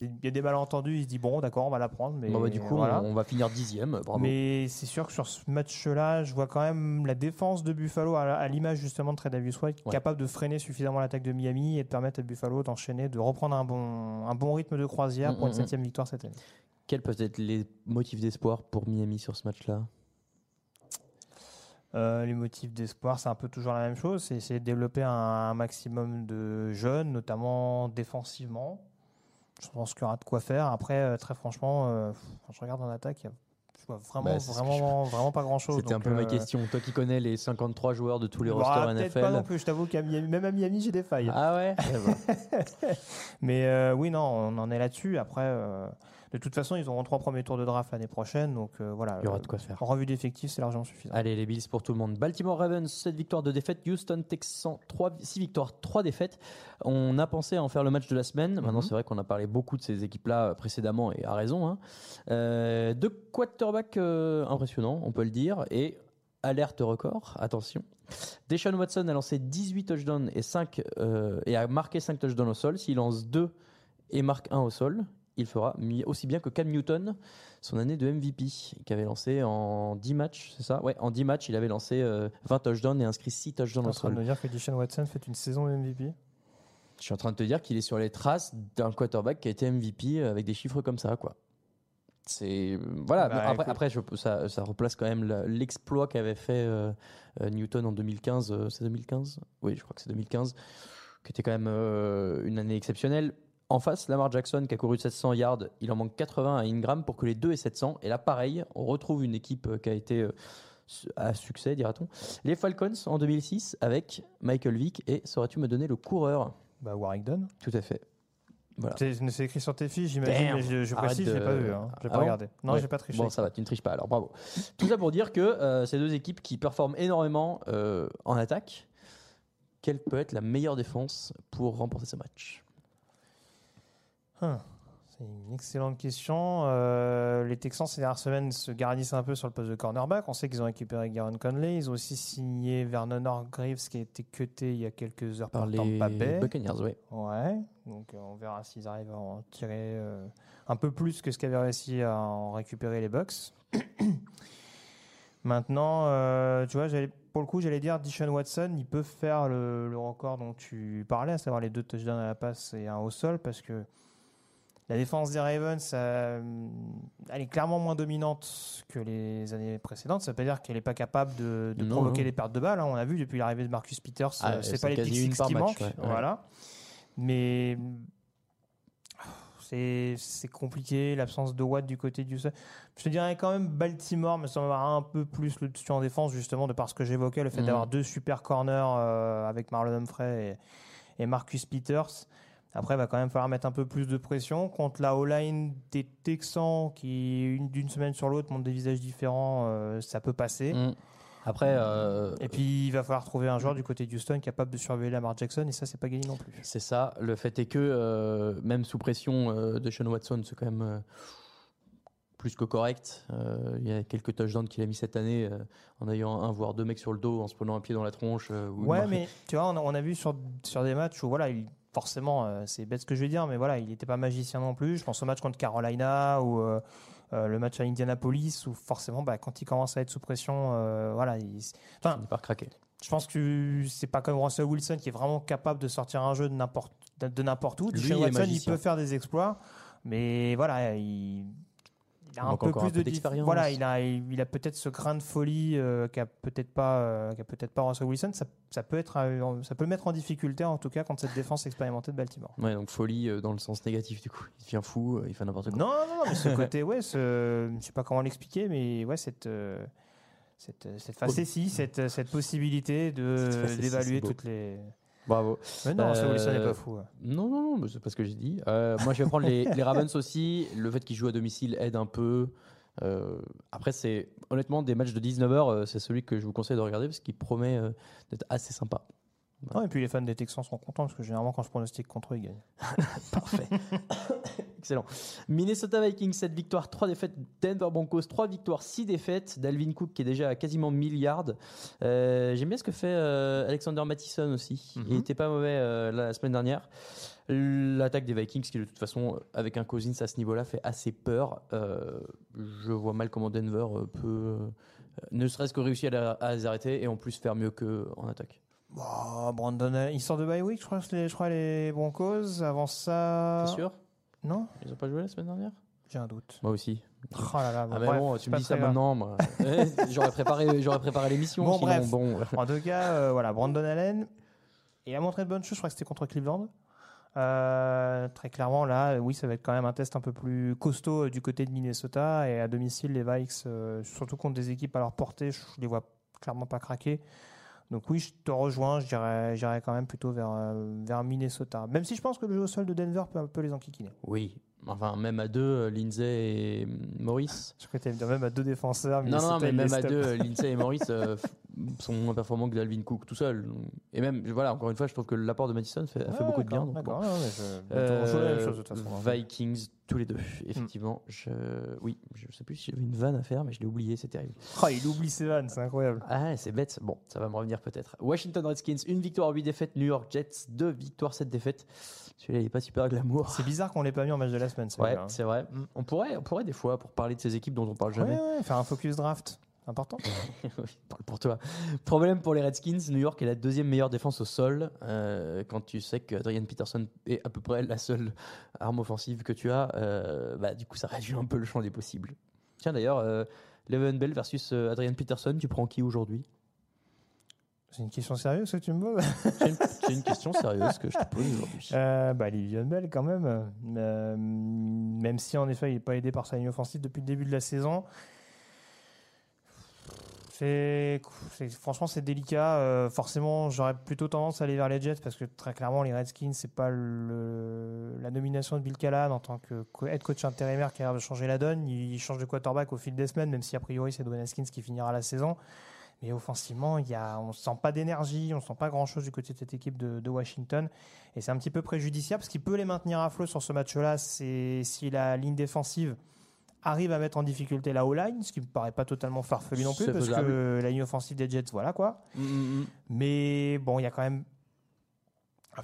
Il y a des malentendus, il se dit bon, d'accord, on va la prendre. Mais Bon, bah, du coup, voilà. on va finir dixième. Bravo. Mais c'est sûr que sur ce match-là, je vois quand même la défense de Buffalo à, l'image justement de Tredavious White, Ouais. capable de freiner suffisamment l'attaque de Miami et de permettre à Buffalo d'enchaîner, de reprendre un bon, un bon rythme de croisière Mm, pour une mm, septième victoire cette année. Quels peuvent être les motifs d'espoir pour Miami sur ce match-là? Euh, les motifs d'espoir, c'est un peu toujours la même chose, c'est essayer de développer un, un maximum de jeunes, notamment défensivement. Je pense qu'il y aura de quoi faire. Après, euh, très franchement, euh, quand je regarde en attaque, il y a- vraiment, Bah, vraiment, vraiment pas grand-chose. C'était un peu ma euh, question. Toi qui connais les 53 joueurs de tous les bah, rosters peut-être pas non NFL. plus. Je t'avoue qu'à Miami, même à Miami, j'ai des failles. Ah ouais? Mais euh, oui, non, on en est là-dessus. Après, euh, de toute façon, ils auront trois premiers tours de draft l'année prochaine. Donc euh, voilà. Il y aura de quoi faire. En revue d'effectifs, c'est largement suffisant. Allez, les Bills pour tout le monde. Baltimore Ravens, 7 victoires, 2 défaites. Houston Texans, 3, 6 victoires, 3 défaites. On a pensé à en faire le match de la semaine. Maintenant, Mhm. c'est vrai qu'on a parlé beaucoup de ces équipes-là euh, précédemment et à raison. Hein. Euh, deux quarterbacks euh, impressionnants, on peut le dire. Et alerte record, attention. Deshaun Watson a lancé 18 touchdowns et, 5, euh, et a marqué 5 touchdowns au sol. S'il lance 2 et marque 1 au sol, il fera aussi bien que Cam Newton son année de MVP, qui avait lancé en 10 matchs, c'est ça? Ouais, en 10 matchs, il avait lancé euh, 20 touchdowns et inscrit 6 touchdowns en train de dire que Deshaun Watson fait une saison MVP. Je suis en train de te dire qu'il est sur les traces d'un quarterback qui a été MVP avec des chiffres comme ça, quoi. C'est voilà. Bah, après, après je- ça, ça replace quand même l'exploit qu'avait fait euh, euh, Newton en 2015. euh, c'est 2015 Oui, je crois que c'est 2015, qui était quand même euh, une année exceptionnelle. En face, Lamar Jackson qui a couru 700 yards, il en manque 80 à Ingram pour que les deux aient 700. Et là, pareil, on retrouve une équipe euh, qui a été euh, à succès, dira-t-on. Les Falcons en 2006 avec Michael Vick et saurais-tu me donner le coureur? Bah, Warrington. Tout à fait. Voilà. C'est écrit sur tes fiches, j'imagine, mais je, je précise, de- pas vu. Hein. J'ai Ah pas bon regardé. Non, Ouais. j'ai pas triché. Bon, ça va, tu ne triches pas, alors bravo. Tout ça pour dire que euh, ces deux équipes qui performent énormément euh, en attaque, quelle peut être la meilleure défense pour remporter ce match? Hum, C'est une excellente question. Euh, les Texans, ces dernières semaines, se garnissent un peu sur le poste de cornerback. On sait qu'ils ont récupéré Garon Conley. Ils ont aussi signé Vernon Hargreaves, qui a été cuté il y a quelques heures par, Par les Tampa Bay. Buccaneers, oui. Ouais, donc euh, on verra s'ils arrivent à en tirer euh, un peu plus que ce qu'avaient réussi à en récupérer les Bucks. Maintenant, euh, tu vois, pour le coup, j'allais dire Dishon Watson, il peut faire le, le record dont tu parlais, à savoir les deux touchdowns à la passe et un au sol, parce que la défense des Ravens, euh, elle est clairement moins dominante que les années précédentes. Ça veut pas dire qu'elle n'est pas capable de, de Non, provoquer non. des pertes de balles. hein. On a vu depuis l'arrivée de Marcus Peters, Ah, euh, c'est pas les pick qui manquent. ouais. Voilà. Mais c'est compliqué, l'absence de Watt du côté du. Je te dirais quand même Baltimore me semble avoir un peu plus le dessus en défense, justement, de par ce que j'évoquais, le fait Mhm. d'avoir deux super corners euh, avec Marlon Humphrey et, et Marcus Peters. Après, il va quand même falloir mettre un peu plus de pression contre la O-line des Texans qui, une- d'une semaine sur l'autre, montrent des visages différents. euh, ça peut passer. Mm. Après, euh, Et puis, il va falloir trouver un joueur du côté de Houston capable de surveiller Lamar Jackson, et ça, c'est pas gagné non plus. c'est ça. Le fait est que, euh, même sous pression euh, de Sean Watson, c'est quand même plus que correct. Il y a quelques touchdowns qu'il a mis cette année en ayant un, voire deux mecs sur le dos, en se prenant un pied dans la tronche. ou Ouais, mais tu vois, on a, on a vu sur, sur des matchs où, voilà, il, forcément, euh, c'est bête ce que je vais dire, mais voilà, il n'était pas magicien non plus. Je pense au match contre Carolina ou euh, euh, le match à Indianapolis, où forcément, bah, quand il commence à être sous pression, euh, voilà, il, il enfin, finit par craquer. Je pense que c'est pas comme Russell Wilson qui est vraiment capable de sortir un jeu de n'importe de n'importe où. Lui, il Watson, il peut faire des exploits, mais voilà, il, il a un peu plus un peu de. Voilà, il a, il a peut-être ce grain de folie euh, qu'a peut-être pas, euh, qu'a peut-être pas Russell Wilson. Ça, ça peut être, euh, ça peut le mettre en difficulté en tout cas contre cette défense expérimentée de Baltimore. Ouais, donc folie euh, dans le sens négatif du coup. Il devient fou, euh, il fait n'importe quoi. Non, non, non, mais ce côté, ouais, ce, je sais pas comment l'expliquer, mais ouais, cette, cette, cette facétie, cette, cette possibilité de d'évaluer toutes les. Bravo. Mais non, Wilson n'est Euh, pas fou. ouais. Non, non, non, mais c'est pas ce que j'ai dit. Euh, moi, je vais prendre les, les Ravens aussi. Le fait qu'ils jouent à domicile aide un peu. Euh, après, c'est honnêtement des matchs de 19h, c'est celui que je vous conseille de regarder parce qu'il promet euh, d'être assez sympa. Non, et puis les fans des Texans sont contents parce que généralement, quand je pronostique contre eux, ils gagnent. Parfait. Excellent. Minnesota Vikings, 7 victoires, 3 défaites. Denver Broncos, 3 victoires, 6 défaites. Dalvin Cook qui est déjà à quasiment 1000 yards. Euh, J'aime bien ce que fait euh, Alexander Mattison aussi. Il était pas mauvais euh, la semaine dernière. L'attaque des Vikings, qui de toute façon, avec un Cousins à ce niveau-là, fait assez peur. Je vois mal comment Denver peut, ne serait-ce que réussir à, à les arrêter et en plus faire mieux qu'en attaque. Bon, Brandon, euh, il sort de bye week, je crois, les, je crois les Broncos. Avant ça. T'es sûr? Non Ils ont pas joué la semaine dernière? J'ai un doute. Moi aussi. Oh là là, bon, Ah mais bref, bon, tu me dis ça grave. maintenant, moi. J'aurais préparé, j'aurais préparé l'émission. Bon, sinon, bref. bon. En tout cas, euh, voilà, Brandon Allen, il a montré de bonnes choses. Je crois que c'était contre Cleveland. Euh, très clairement, là, oui, ça va être quand même un test un peu plus costaud euh, du côté de Minnesota. Et à domicile, les Vikes, surtout contre des équipes à leur portée, je les vois clairement pas craquer. Donc oui, je te rejoins, je dirais, j'irais quand même plutôt vers, euh, vers Minnesota. Même si je pense que le jeu au sol de Denver peut un peu les enquiquiner. Oui, enfin même à deux, euh, Lindsay et Maurice. Je crois que même à deux défenseurs. Non, non, Minnesota, mais même à deux, Lindsay et Maurice euh, sont moins performants que Dalvin Cook tout seul. Et même, voilà, encore une fois, je trouve que l'apport de Madison fait, a fait Ouais, beaucoup de bien. donc bon. Je- Euh, chose de toute façon. Vikings, tous les deux, effectivement. Je, oui, je sais plus si j'avais une vanne à faire, mais je l'ai oublié, c'est terrible. Oh, il oublie ses vannes, c'est incroyable. Ah, c'est bête. Bon, ça va me revenir peut-être. Washington Redskins, une victoire, 8 défaites. New York Jets, deux victoires, 7 défaites. Celui-là, il n'est pas super glamour. C'est bizarre qu'on l'ait pas mis en match de la semaine. Ouais, hein. c'est vrai. On pourrait, on pourrait des fois, pour parler de ces équipes dont on parle jamais. Faire un focus draft. Important. Oui, parle pour toi. Problème pour les Redskins, New York est la deuxième meilleure défense au sol. euh, quand tu sais que Adrian Peterson est à peu près la seule arme offensive que tu as, euh, bah, du coup, ça réduit un peu le champ des possibles. Tiens, d'ailleurs, euh, Bell versus euh, Adrian Peterson, tu prends qui aujourd'hui? C'est une question sérieuse que tu me poses? C'est une, question sérieuse que je te pose aujourd'hui. euh, bah, Livion Bell, quand même. Euh, même si, en effet, il n'est pas aidé par sa ligne offensive depuis le début de la saison. C'est, franchement, c'est délicat. Euh, forcément, j'aurais plutôt tendance à aller vers les Jets parce que très clairement, les Redskins, c'est pas la nomination de Bill Callahan en tant que head coach intérimaire qui a de changer la donne. Il change de quarterback au fil des semaines, même si a priori c'est Dwayne Haskins qui finira la saison. Mais offensivement, il y a, on sent pas d'énergie, on sent pas grand-chose du côté de cette équipe de, de Washington. Et c'est un petit peu préjudiciable. Ce qui peut les maintenir à flot sur ce match-là, c'est si la ligne défensive arrive à mettre en difficulté la O-line, ce qui me paraît pas totalement farfelu non plus, parce faisable. que la ligne offensive des Jets, voilà quoi. Mm, mm, mm. Mais bon, il y a quand même.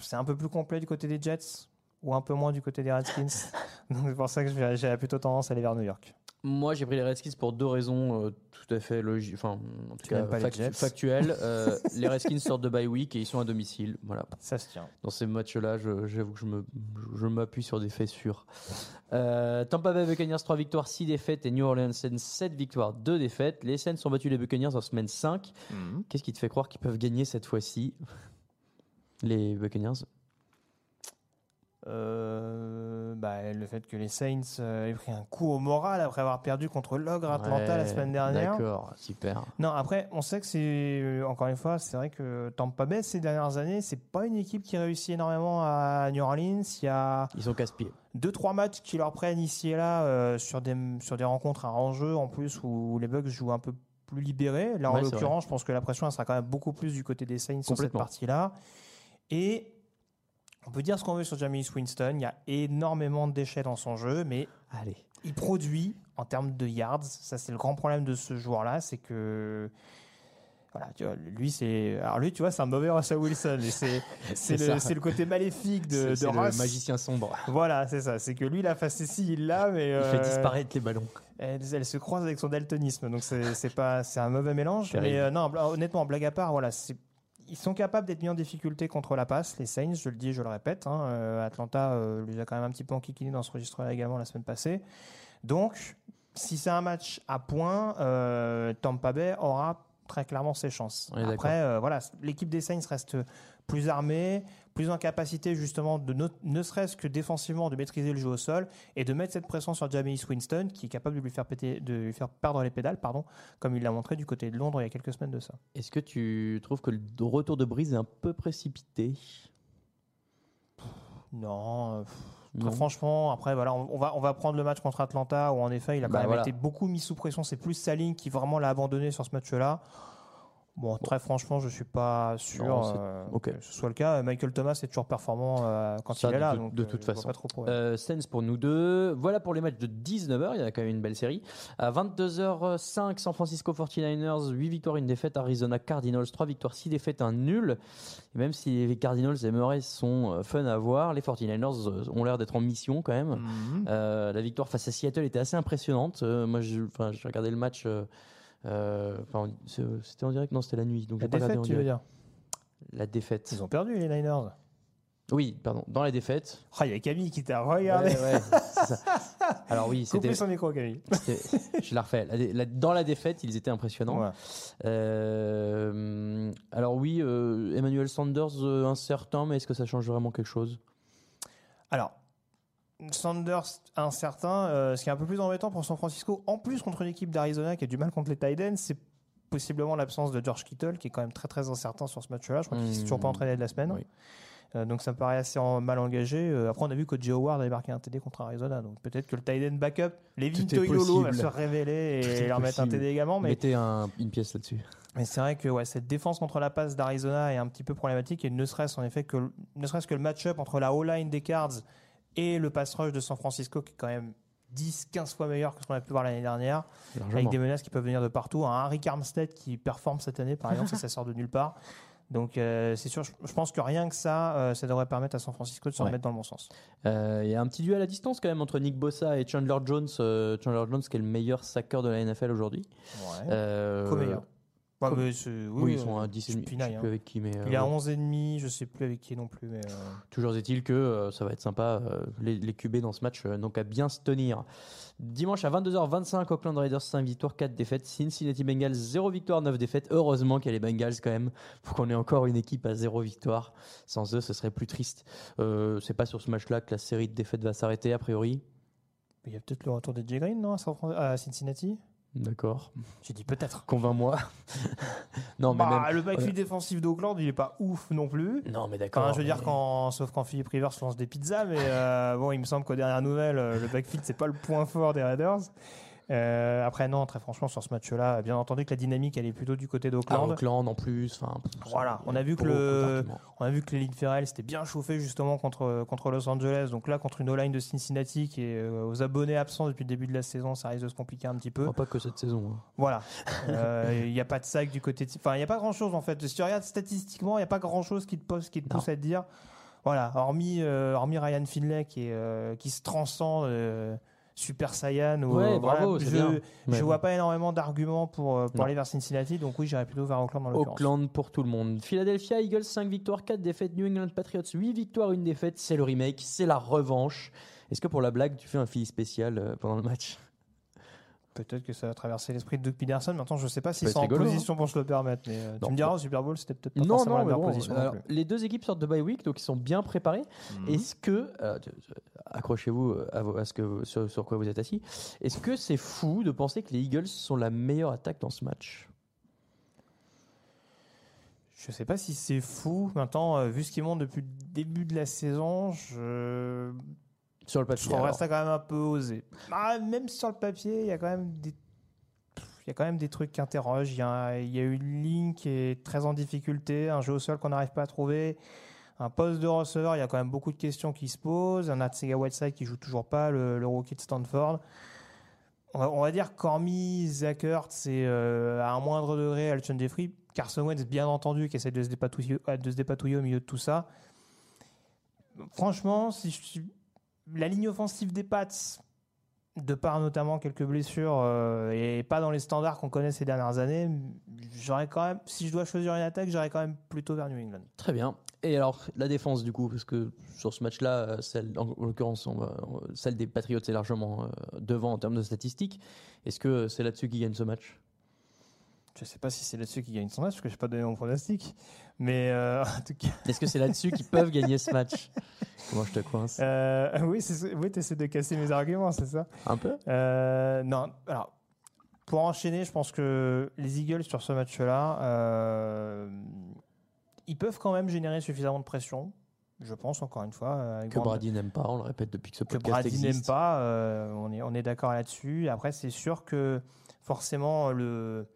C'est un peu plus complet du côté des Jets ou un peu moins du côté des Redskins. Donc c'est pour ça que j'ai plutôt tendance à aller vers New York. Moi, j'ai pris les Redskins pour deux raisons euh, tout à fait logiques, enfin, en tout Tu cas les factuelles. Euh, les Redskins sortent de bye week et ils sont à domicile. Voilà. Ça se tient. Dans ces matchs-là, j'avoue que je me- je m'appuie sur des faits sûrs. Euh, Tampa Bay Buccaneers 3 victoires, 6 défaites et New Orleans Saints 7 victoires, 2 défaites. Les Saints ont battu les Buccaneers en semaine 5. Qu'est-ce qui te fait croire qu'ils peuvent gagner cette fois-ci? Les Buccaneers Euh, bah, le fait que les Saints euh, aient pris un coup au moral après avoir perdu contre l'ogre Atlanta la semaine dernière. D'accord, super. Non, après, on sait que c'est euh, encore une fois, c'est vrai que Tampa Bay ces dernières années, c'est pas une équipe qui réussit énormément à New Orleans. Il y a Ils sont casse-pieds. deux trois matchs qui leur prennent ici et là euh, sur des sur des rencontres à enjeu en plus où les Bucks jouent un peu plus libérés. Là, en Ouais, l'occurrence, je pense que la pression elle sera quand même beaucoup plus du côté des Saints sur cette partie-là. Et on peut dire ce qu'on veut sur Jamie Winston. Il y a énormément de déchets dans son jeu, mais Allez. il produit en termes de yards. Ça, c'est le grand problème de ce joueur-là, c'est que Voilà, tu vois, lui, c'est. Alors, lui, tu vois, c'est un mauvais Russell Wilson. C'est, le, le côté maléfique de, de c'est le Russ. magicien sombre. Voilà, c'est ça. C'est que lui, la facétie, il l'a, mais. Il fait euh, disparaître les ballons. Elle, elle se croise avec son daltonisme. Donc, c'est, pas, c'est un mauvais mélange. Mais euh, non, honnêtement, blague à part, voilà, c'est. Ils sont capables d'être mis en difficulté contre la passe, les Saints, je le dis et je le répète. hein. Euh, Atlanta euh, lui a quand même un petit peu enquiquiné dans ce registre-là également la semaine passée. Donc, si c'est un match à points, euh, Tampa Bay aura très clairement ses chances. Après, voilà, l'équipe des Saints reste plus armée, plus en capacité justement de ne, ne serait-ce que défensivement de maîtriser le jeu au sol et de mettre cette pression sur Jameis Winston qui est capable de lui faire péter, de lui faire perdre les pédales, pardon, comme il l'a montré du côté de Londres il y a quelques semaines de ça. Est-ce que tu trouves que le retour de Brise est un peu précipité? Non, pff, franchement, après voilà, on, on va on va prendre le match contre Atlanta où en effet il a quand Bah, même voilà. été beaucoup mis sous pression. C'est plus sa ligne qui vraiment l'a abandonné sur ce match-là. Bon, très franchement, je suis pas sûr Non, euh, que ce soit le cas. Michael Thomas est toujours performant euh, quand Ça, il est de là, donc de euh, toute façon. pas trop pourquoi. Euh, Sens pour nous deux. Voilà pour les matchs de 19h. Il y a quand même une belle série. À 22h05, San Francisco 49ers, 8 victoires, une défaite. Arizona Cardinals, 3 victoires, 6 défaites, un nul. Et même si les Cardinals et Murray sont fun à voir, les 49ers euh, ont l'air d'être en mission quand même. Mhm. La victoire face à Seattle était assez impressionnante. Moi, j'ai regardé le match. Euh, euh, enfin, c'était en direct Non, c'était la nuit. Donc La j'ai pas défaite, en tu veux dire La défaite. Ils ont perdu les Niners. Oui, pardon. Dans la défaite. Ah, il y a Camille qui t'a regardé. Ouais, ouais, c'est ça. Alors oui, c'était. Son micro, Camille. Je la refais. La dé- la- dans la défaite, ils étaient impressionnants. Ouais. Euh, alors oui, euh, Emmanuel Sanders euh, incertain, mais est-ce que ça change vraiment quelque chose? Alors, Sanders incertain. Euh, ce qui est un peu plus embêtant pour San Francisco, en plus contre une équipe d'Arizona qui a du mal contre les Titans, c'est possiblement l'absence de George Kittle qui est quand même très très incertain sur ce match-là. Je crois qu'il ne s'est toujours pas Hmm. entraîné de la semaine. Oui. Euh, donc ça me paraît assez en- mal engagé. Euh, après, on a vu que Joe Howard avait marqué un TD contre Arizona. Donc peut-être que le tight end backup, Levin Toilolo, va se révéler et leur mettre un. TD également. Mais Mettez un- une pièce là-dessus. mais c'est vrai que ouais, cette défense contre la passe d'Arizona est un petit peu problématique et ne serait-ce en effet que ne serait-ce que le match-up entre la O-line des Cards et le pass rush de San Francisco qui est quand même 10, 15 fois meilleur que ce qu'on a pu voir l'année dernière, avec des menaces qui peuvent venir de partout. Un Harry Armstead qui performe cette année, par exemple, ça, ça sort de nulle part. Donc euh, c'est sûr, je, je pense que rien que ça, euh, ça devrait permettre à San Francisco de se Ouais. remettre dans le bon sens. Euh, Il y a un petit duel à distance quand même entre Nick Bossa et Chandler Jones. Chandler Jones qui est le meilleur sacker de la NFL aujourd'hui. Euh, Co-meilleur. Ouais, co- mais c'est- oui, ils sont euh, à 10 et je demi. Je pinaille, sais hein. plus avec qui, mais euh, Il a ouais. 11 et demi, je sais plus avec qui non plus, mais euh, Toujours est-il que euh, ça va être sympa. euh, les, les QB dans ce match, euh, donc à bien se tenir. Dimanche à 22h25, Oakland Raiders 5 victoires, 4 défaites. Cincinnati Bengals 0 victoire, 9 défaites. Heureusement qu'il y a les Bengals quand même, pour qu'on ait encore une équipe à 0 victoire. Sans eux, ce serait plus triste. Euh, C'est pas sur ce match-là que la série de défaites va s'arrêter, a priori. il y a peut-être le retour de Jay Green, non, à San Fran- à Cincinnati? D'accord. J'ai dit peut-être. Convainc-moi. non, mais Bah, même. le backfield défensif d'Oakland, il est pas ouf non plus. Non, mais d'accord. Enfin, je veux dire, quand, sauf quand Philippe Rivers lance des pizzas, mais euh, bon, il me semble qu'aux dernières nouvelles, euh, le backfield, c'est pas le point fort des Raiders. Euh, après, non, très franchement, sur ce match-là, bien entendu que la dynamique, elle est plutôt du côté À d'Oakland. Auckland en plus. Voilà, on a vu que le, on a vu que les Ferrell s'était bien chauffé justement contre contre Los Angeles. Donc là, contre une O-line de Cincinnati qui est euh, aux abonnés absents depuis le début de la saison, ça risque de se compliquer un petit peu. Pas que cette saison. hein. Voilà. Euh, Il n'y a pas de sac du côté. de- Enfin, il n'y a pas grand chose en fait. Si tu regardes statistiquement, il n'y a pas grand chose qui te, pose, qui te Non. pousse à te dire. Voilà. Hormis, euh, hormis Ryan Finlay qui, est, euh, qui se transcende euh, Super Saiyan. Ou, Ouais, euh, bravo, voilà, je bien. je Ouais. vois pas énormément d'arguments pour, euh, pour aller vers Cincinnati. Donc oui, j'irais plutôt vers Auckland dans l'occurrence. Auckland pour tout le monde. Philadelphia Eagles 5 victoires, 4 défaites. New England Patriots 8 victoires, 1 défaite. C'est le remake, c'est la revanche. Est-ce que pour la blague, tu fais un fil spécial euh, pendant le match? Peut-être que ça va traverser l'esprit de Doug Peterson. Maintenant, je sais pas sont être en rigolo, position pour se le permettre. Mais euh, Non. tu me diras, au Super Bowl, c'était peut-être pas Non, forcément non, la meilleure bon, position. non plus. les deux équipes sortent de bye week, donc ils sont bien préparés. Mhm. Est-ce que, euh, accrochez-vous euh, à, ce que, sur, sur quoi vous êtes assis, est-ce que c'est fou de penser que les Eagles sont la meilleure attaque dans ce match? Je sais pas si c'est fou. Maintenant, euh, vu ce qui monte depuis le début de la saison, je, Sur le je papier. trouverais alors. ça quand même un peu osé. Ah, même sur le papier, il y a quand même des, il y a quand même des trucs qui interrogent. Il y a, il y a une ligne qui est très en difficulté, un jeu au sol qu'on n'arrive pas à trouver. Un poste de receveur, il y a quand même beaucoup de questions qui se posent. Un Atsega Whiteside qui joue toujours pas, le, le rookie de Stanford. On va, on va dire qu'hormis Zach et euh, à un moindre degré Alshon Jeffrey, Carson Wentz, bien entendu, qui essaie de se, dépatouiller, de se dépatouiller au milieu de tout ça. Franchement, si je- la ligne offensive des Pats, de par notamment quelques blessures euh, et pas dans les standards qu'on connaît ces dernières années, j'aurais quand même, si je dois choisir une attaque, j'aurais quand même plutôt vers New England. Très bien. Et alors, la défense, du coup, parce que sur ce match-là, euh, celle, en, en l'occurrence, celle des Patriots est largement euh, devant en termes de statistiques. Est-ce que c'est là-dessus qu'ils gagnent ce match? Je sais pas si c'est là-dessus qu'ils gagnent son match, parce que je n'ai pas donné mon pronostic. Mais euh, en tout cas. Est-ce que c'est là-dessus qu'ils peuvent gagner ce match? Comment je te coince? Euh, oui, tu essaies de casser mes arguments, c'est ça Un peu? Euh, Non, alors, pour enchaîner, je pense que les Eagles sur ce match-là, euh, ils peuvent quand même générer suffisamment de pression, je pense, encore une fois. euh, Que Brady n'aime pas, on le répète depuis que ce que podcast Brady existe. n'aime pas, euh, on est, on est d'accord là-dessus. Après, c'est sûr que forcément, le,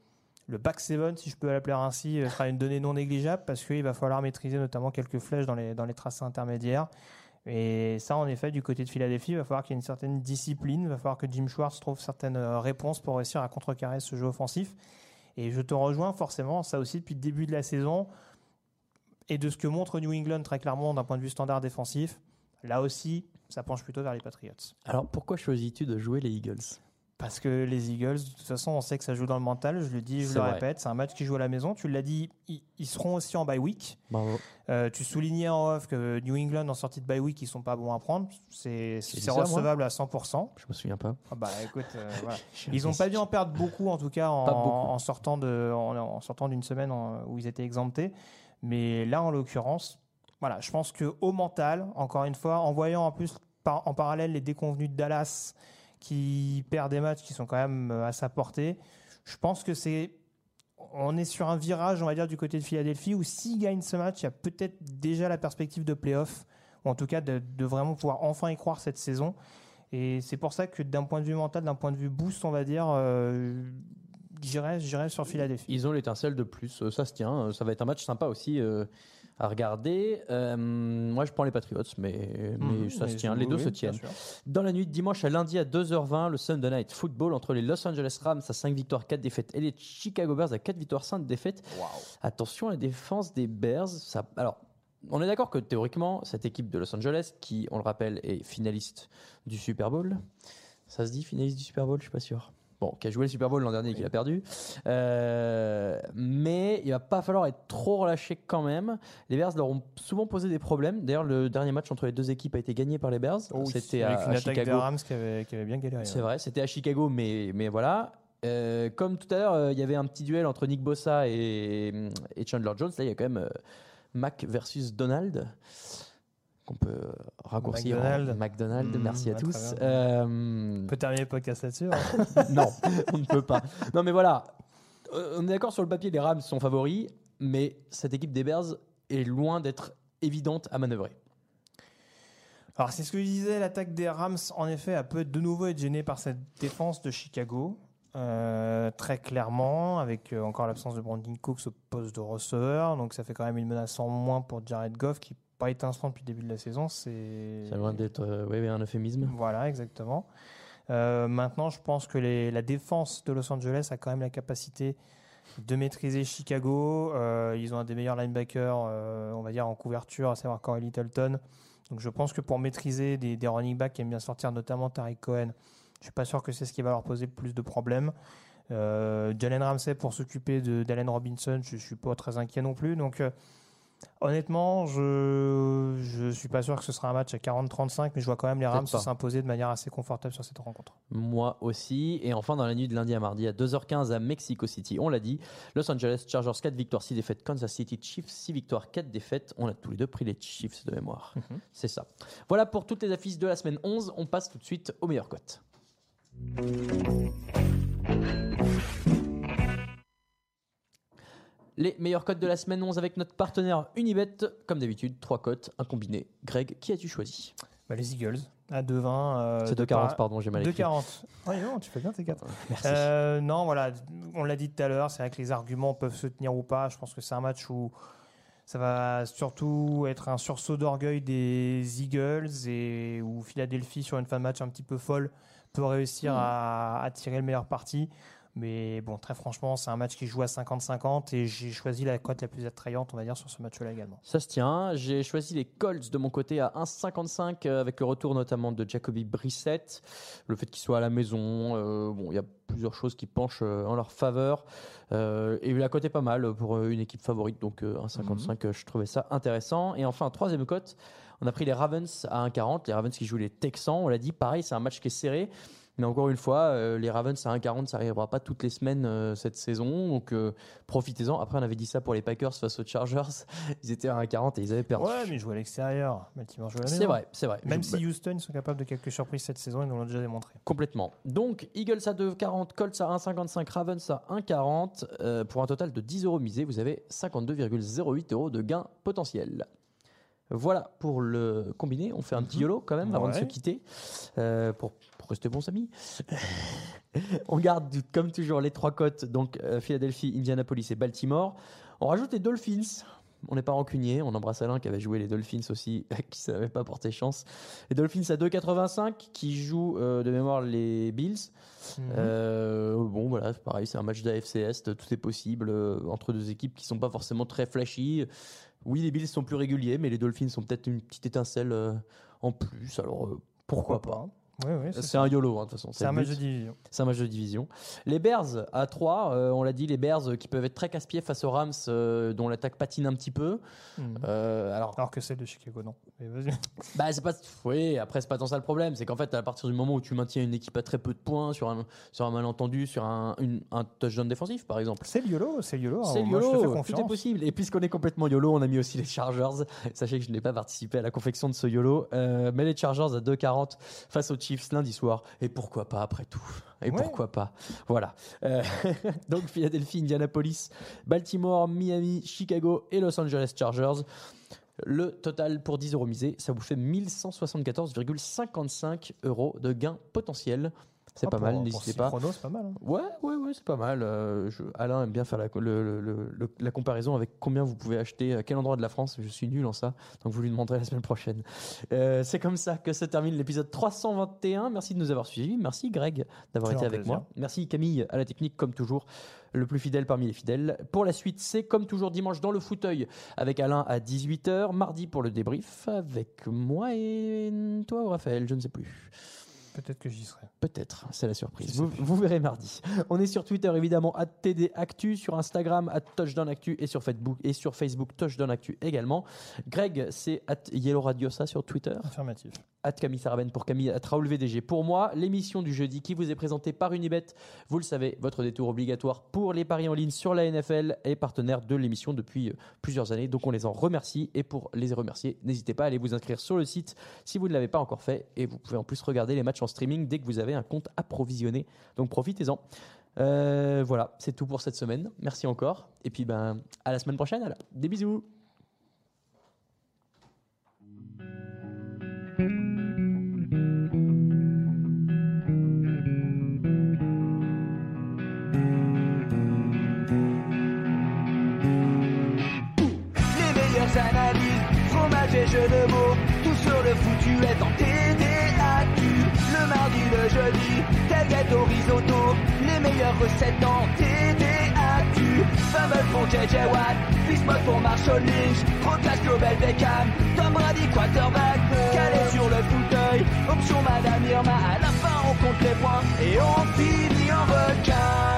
le back seven, si je peux l'appeler ainsi, euh, sera une donnée non négligeable parce qu'il va falloir maîtriser notamment quelques flèches dans les, dans les tracés intermédiaires. Et ça, en effet, du côté de Philadelphie, il va falloir qu'il y ait une certaine discipline, il va falloir que Jim Schwartz trouve certaines euh, réponses pour réussir à contrecarrer ce jeu offensif. Et je te rejoins forcément, ça aussi depuis le début de la saison, et de ce que montre New England très clairement d'un point de vue standard défensif, là aussi, ça penche plutôt vers les Patriots. Alors, pourquoi choisis-tu de jouer les Eagles? Parce que les Eagles, de toute façon, on sait que ça joue dans le mental. Je le dis, je le vrai. répète, c'est un match qui joue à la maison. Tu l'as dit, ils, ils seront aussi en bye week. Bravo. Euh, tu soulignais en off que New England en sortie de bye week, ils sont pas bons à prendre. C'est recevable à 100%. Je me souviens pas. Ah bah écoute, euh, voilà. Ils n'ont pas dû en perdre beaucoup, en tout cas, en, sortant de, en, en sortant d'une semaine en- où ils étaient exemptés. Mais là, en l'occurrence, voilà, je pense que au mental, encore une fois, en voyant en plus par- en parallèle les déconvenus de Dallas qui perdent des matchs qui sont quand même euh, à sa portée, je pense que c'est on est sur un virage, on va dire, du côté de Philadelphie où s'ils gagnent ce match, il y a peut-être déjà la perspective de playoff, ou en tout cas de, de vraiment pouvoir enfin y croire cette saison. Et c'est pour ça que d'un point de vue mental, d'un point de vue boost, on va dire, euh, j'irais sur Philadelphie. Ils ont l'étincelle de plus, euh, ça se tient. euh, Ça va être un match sympa aussi euh, à regarder. Euh, moi, je prends les Patriots, mais, mais Mhm, ça se tient. oui, Les deux oui, se tiennent. Dans la nuit de dimanche à lundi à 2h20, le Sunday Night Football entre les Los Angeles Rams à 5 victoires, 4 défaites et les Chicago Bears à 4 victoires, 5 défaites. Attention à la défense des Bears. Ça, alors, on est d'accord que théoriquement, cette équipe de Los Angeles, qui, on le rappelle, est finaliste du Super Bowl, ça se dit finaliste du Super Bowl, je suis pas sûr. Bon, qui a joué le Super Bowl l'an dernier et qui l'a perdu. Euh, mais il va pas falloir être trop relâché quand même. Les Bears leur ont souvent posé des problèmes. D'ailleurs, le dernier match entre les deux équipes a été gagné par les Bears. Oh C'était à, une à attaque des Chicago. Rams qui avait, qui avait bien galéré. C'est ouais. vrai, c'était à Chicago, mais, mais voilà. Euh, comme tout à l'heure, euh, il y avait un petit duel entre Nick Bossa et, et Chandler Jones. Là, il y a quand même Mac versus Donald, qu'on peut euh, raccourcir McDonald. en McDonald. Mmh, Merci à tous. Euh, On peut terminer le podcast là-dessus. hein. non, on ne peut pas. Non, mais voilà. Euh, On est d'accord sur le papier, les Rams sont favoris, mais cette équipe des Bears est loin d'être évidente à manœuvrer. Alors c'est ce que je disais, l'attaque des Rams en effet a peut de nouveau être gênée par cette défense de Chicago. Euh, très clairement, avec euh, encore l'absence de Brandon Cooks au poste de receveur, donc ça fait quand même une menace en moins pour Jared Goff qui pas été instant depuis le début de la saison. C'est loin d'être euh, ouais, un euphémisme. Voilà, exactement. Euh, maintenant, je pense que les- la défense de Los Angeles a quand même la capacité de maîtriser Chicago. Euh, ils ont un des meilleurs linebackers, euh, on va dire, en couverture, à savoir Corey Littleton. Donc je pense que pour maîtriser des, des running backs qui aiment bien sortir, notamment Tariq Cohen, je suis pas sûr que c'est ce qui va leur poser le plus de problèmes. Jalen Ramsey pour s'occuper de- d'Allen Robinson, je suis pas très inquiet non plus. Donc honnêtement, je je suis pas sûr que ce sera un match à 40-35, mais je vois quand même les Rams s'imposer de manière assez confortable sur cette rencontre. Moi aussi. Et enfin, dans la nuit de lundi à mardi à 2h15 à Mexico City, on l'a dit, Los Angeles Chargers 4 victoires, 6 défaites, Kansas City Chiefs 6 victoires, 4 défaites. On a tous les deux pris les Chiefs de mémoire. C'est ça. Voilà pour toutes les affiches de la semaine 11. On passe tout de suite aux meilleures cotes. Les meilleures cotes de la semaine 11 avec notre partenaire Unibet. Comme d'habitude, 3 cotes, un combiné. Greg, qui as-tu choisi Bah, les Eagles à 2-20. euh, C'est de 2,40, par- pardon, j'ai mal écrit. 2,40. Ouais, non, tu fais bien tes 4. Merci. Euh, non, voilà, on l'a dit tout à l'heure, c'est vrai que les arguments peuvent se tenir ou pas. Je pense que c'est un match où ça va surtout être un sursaut d'orgueil des Eagles et où Philadelphie, sur une fin de match un petit peu folle, peut réussir à, à tirer le meilleur parti. Mais bon, très franchement, c'est un match qui joue à 50-50 et j'ai choisi la cote la plus attrayante, on va dire, sur ce match-là également. Ça se tient. J'ai choisi les Colts de mon côté à 1,55 euh, avec le retour notamment de Jacoby Brissett. Le fait qu'il soit à la maison, euh, bon, il y a plusieurs choses qui penchent euh, en leur faveur. Euh, et la cote est pas mal pour une équipe favorite, donc euh, 1,55, euh, je trouvais ça intéressant. Et enfin, troisième cote, on a pris les Ravens à 1,40. Les Ravens qui jouent les Texans, on l'a dit, pareil, c'est un match qui est serré. Mais encore une fois, euh, les Ravens à 1,40, ça n'arrivera pas toutes les semaines euh, cette saison. Donc euh, profitez-en. Après, on avait dit ça pour les Packers face aux Chargers. Ils étaient à 1,40 et ils avaient perdu. Ouais, mais ils jouent à l'extérieur. Baltimore joue à la maison. c'est vrai, c'est vrai. Même Je- si Houston ils sont capables de quelques surprises cette saison, ils nous l'ont déjà démontré. Complètement. Donc, Eagles à 2,40, Colts à 1,55, Ravens à 1,40. Euh, pour un total de 10 euros misés, vous avez 52,08 euros de gain potentiel. Voilà pour le combiné. On fait un petit YOLO quand même avant de se quitter euh, pour, pour rester bons amis. On garde comme toujours les trois cotes, donc euh, Philadelphie, Indianapolis et Baltimore. On rajoute les Dolphins. On n'est pas rancunier. On embrasse Alain qui avait joué les Dolphins aussi, qui ne savait pas porter chance. Les Dolphins à 2,85 qui jouent euh, de mémoire les Bills. Euh, bon, voilà, pareil, c'est un match d'AFC Est, tout est possible entre deux équipes qui sont pas forcément très flashy. Oui, les Bills sont plus réguliers, mais les Dolphins sont peut-être une petite étincelle euh, en plus. Alors euh, pourquoi, pas Oui, oui, c'est un YOLO, hein, de toute façon. C'est un match de division. C'est un match de division. Les Bears à 3, euh, on l'a dit, les Bears euh, qui peuvent être très casse-pieds face aux Rams, euh, dont l'attaque patine un petit peu. Euh, alors, Alors que celle de Chicago, non. Mais vas-y. bah, c'est pas. Oui, après, c'est pas tant ça le problème. C'est qu'en fait, à partir du moment où tu maintiens une équipe à très peu de points, sur un, sur un malentendu, sur un, une- un touchdown défensif, par exemple. C'est le YOLO, c'est le YOLO. C'est YOLO, tout est possible. Et puisqu'on est complètement YOLO, on a mis aussi les Chargers. Sachez que je n'ai pas participé à la confection de ce YOLO. Mais les Chargers à 2,40 face aux Chiefs lundi soir. Et pourquoi pas après tout? Et Ouais. pourquoi pas? Voilà. Euh, donc Philadelphie, Indianapolis, Baltimore, Miami, Chicago et Los Angeles Chargers. Le total pour 10 euros misés, ça vous fait 1174,55 euros de gain potentiel. C'est Ah, pas mal, n'hésitez pas. chronos, c'est pas mal. hein. Ouais, ouais, ouais, c'est pas mal. Euh, je- Alain aime bien faire la, le- le- le- le- la comparaison avec combien vous pouvez acheter, à quel endroit de la France. Je suis nul en ça, donc vous lui demanderez la semaine prochaine. Euh, c'est comme ça que se termine l'épisode 321. Merci de nous avoir suivis. Merci Greg d'avoir été avec plaisir. moi. Merci Camille à la technique, comme toujours, le plus fidèle parmi les fidèles. Pour la suite, c'est comme toujours dimanche dans le fauteuil avec Alain à 18h. Mardi pour le débrief avec moi et toi ou Raphaël, je ne sais plus. Peut-être que j'y serai. Peut-être, c'est la surprise. Vous, vous verrez mardi. On est sur Twitter évidemment à TD Actu, sur Instagram à Touchdown Actu et sur Facebook et sur Facebook Touchdown Actu également. Greg, c'est at Yellow Radiosa sur Twitter, Affirmatif. At Camille Saraben pour Camille, VDG pour moi. L'émission du jeudi qui vous est présentée par Unibet, vous le savez, votre détour obligatoire pour les paris en ligne sur la NFL est partenaire de l'émission depuis euh, plusieurs années, donc on les en remercie. Et pour les remercier, n'hésitez pas à aller vous inscrire sur le site si vous ne l'avez pas encore fait. Et vous pouvez en plus regarder les matchs en streaming dès que vous avez un compte approvisionné. Donc profitez-en. Euh, voilà, c'est tout pour cette semaine. Merci encore. Et puis ben, à la semaine prochaine. Des bisous. Jeux tout sur le foutu est en TDAQ. Le mardi, le jeudi, tailgate au risotto, les meilleures recettes en TDAQ. Fumble pour JJ Watt, Bismuth pour Marshall Lynch, Procast Global Beckham, Tom Brady quarterback, calé sur le fauteuil, option Madame Irma, à la fin on compte les points et on finit en requin.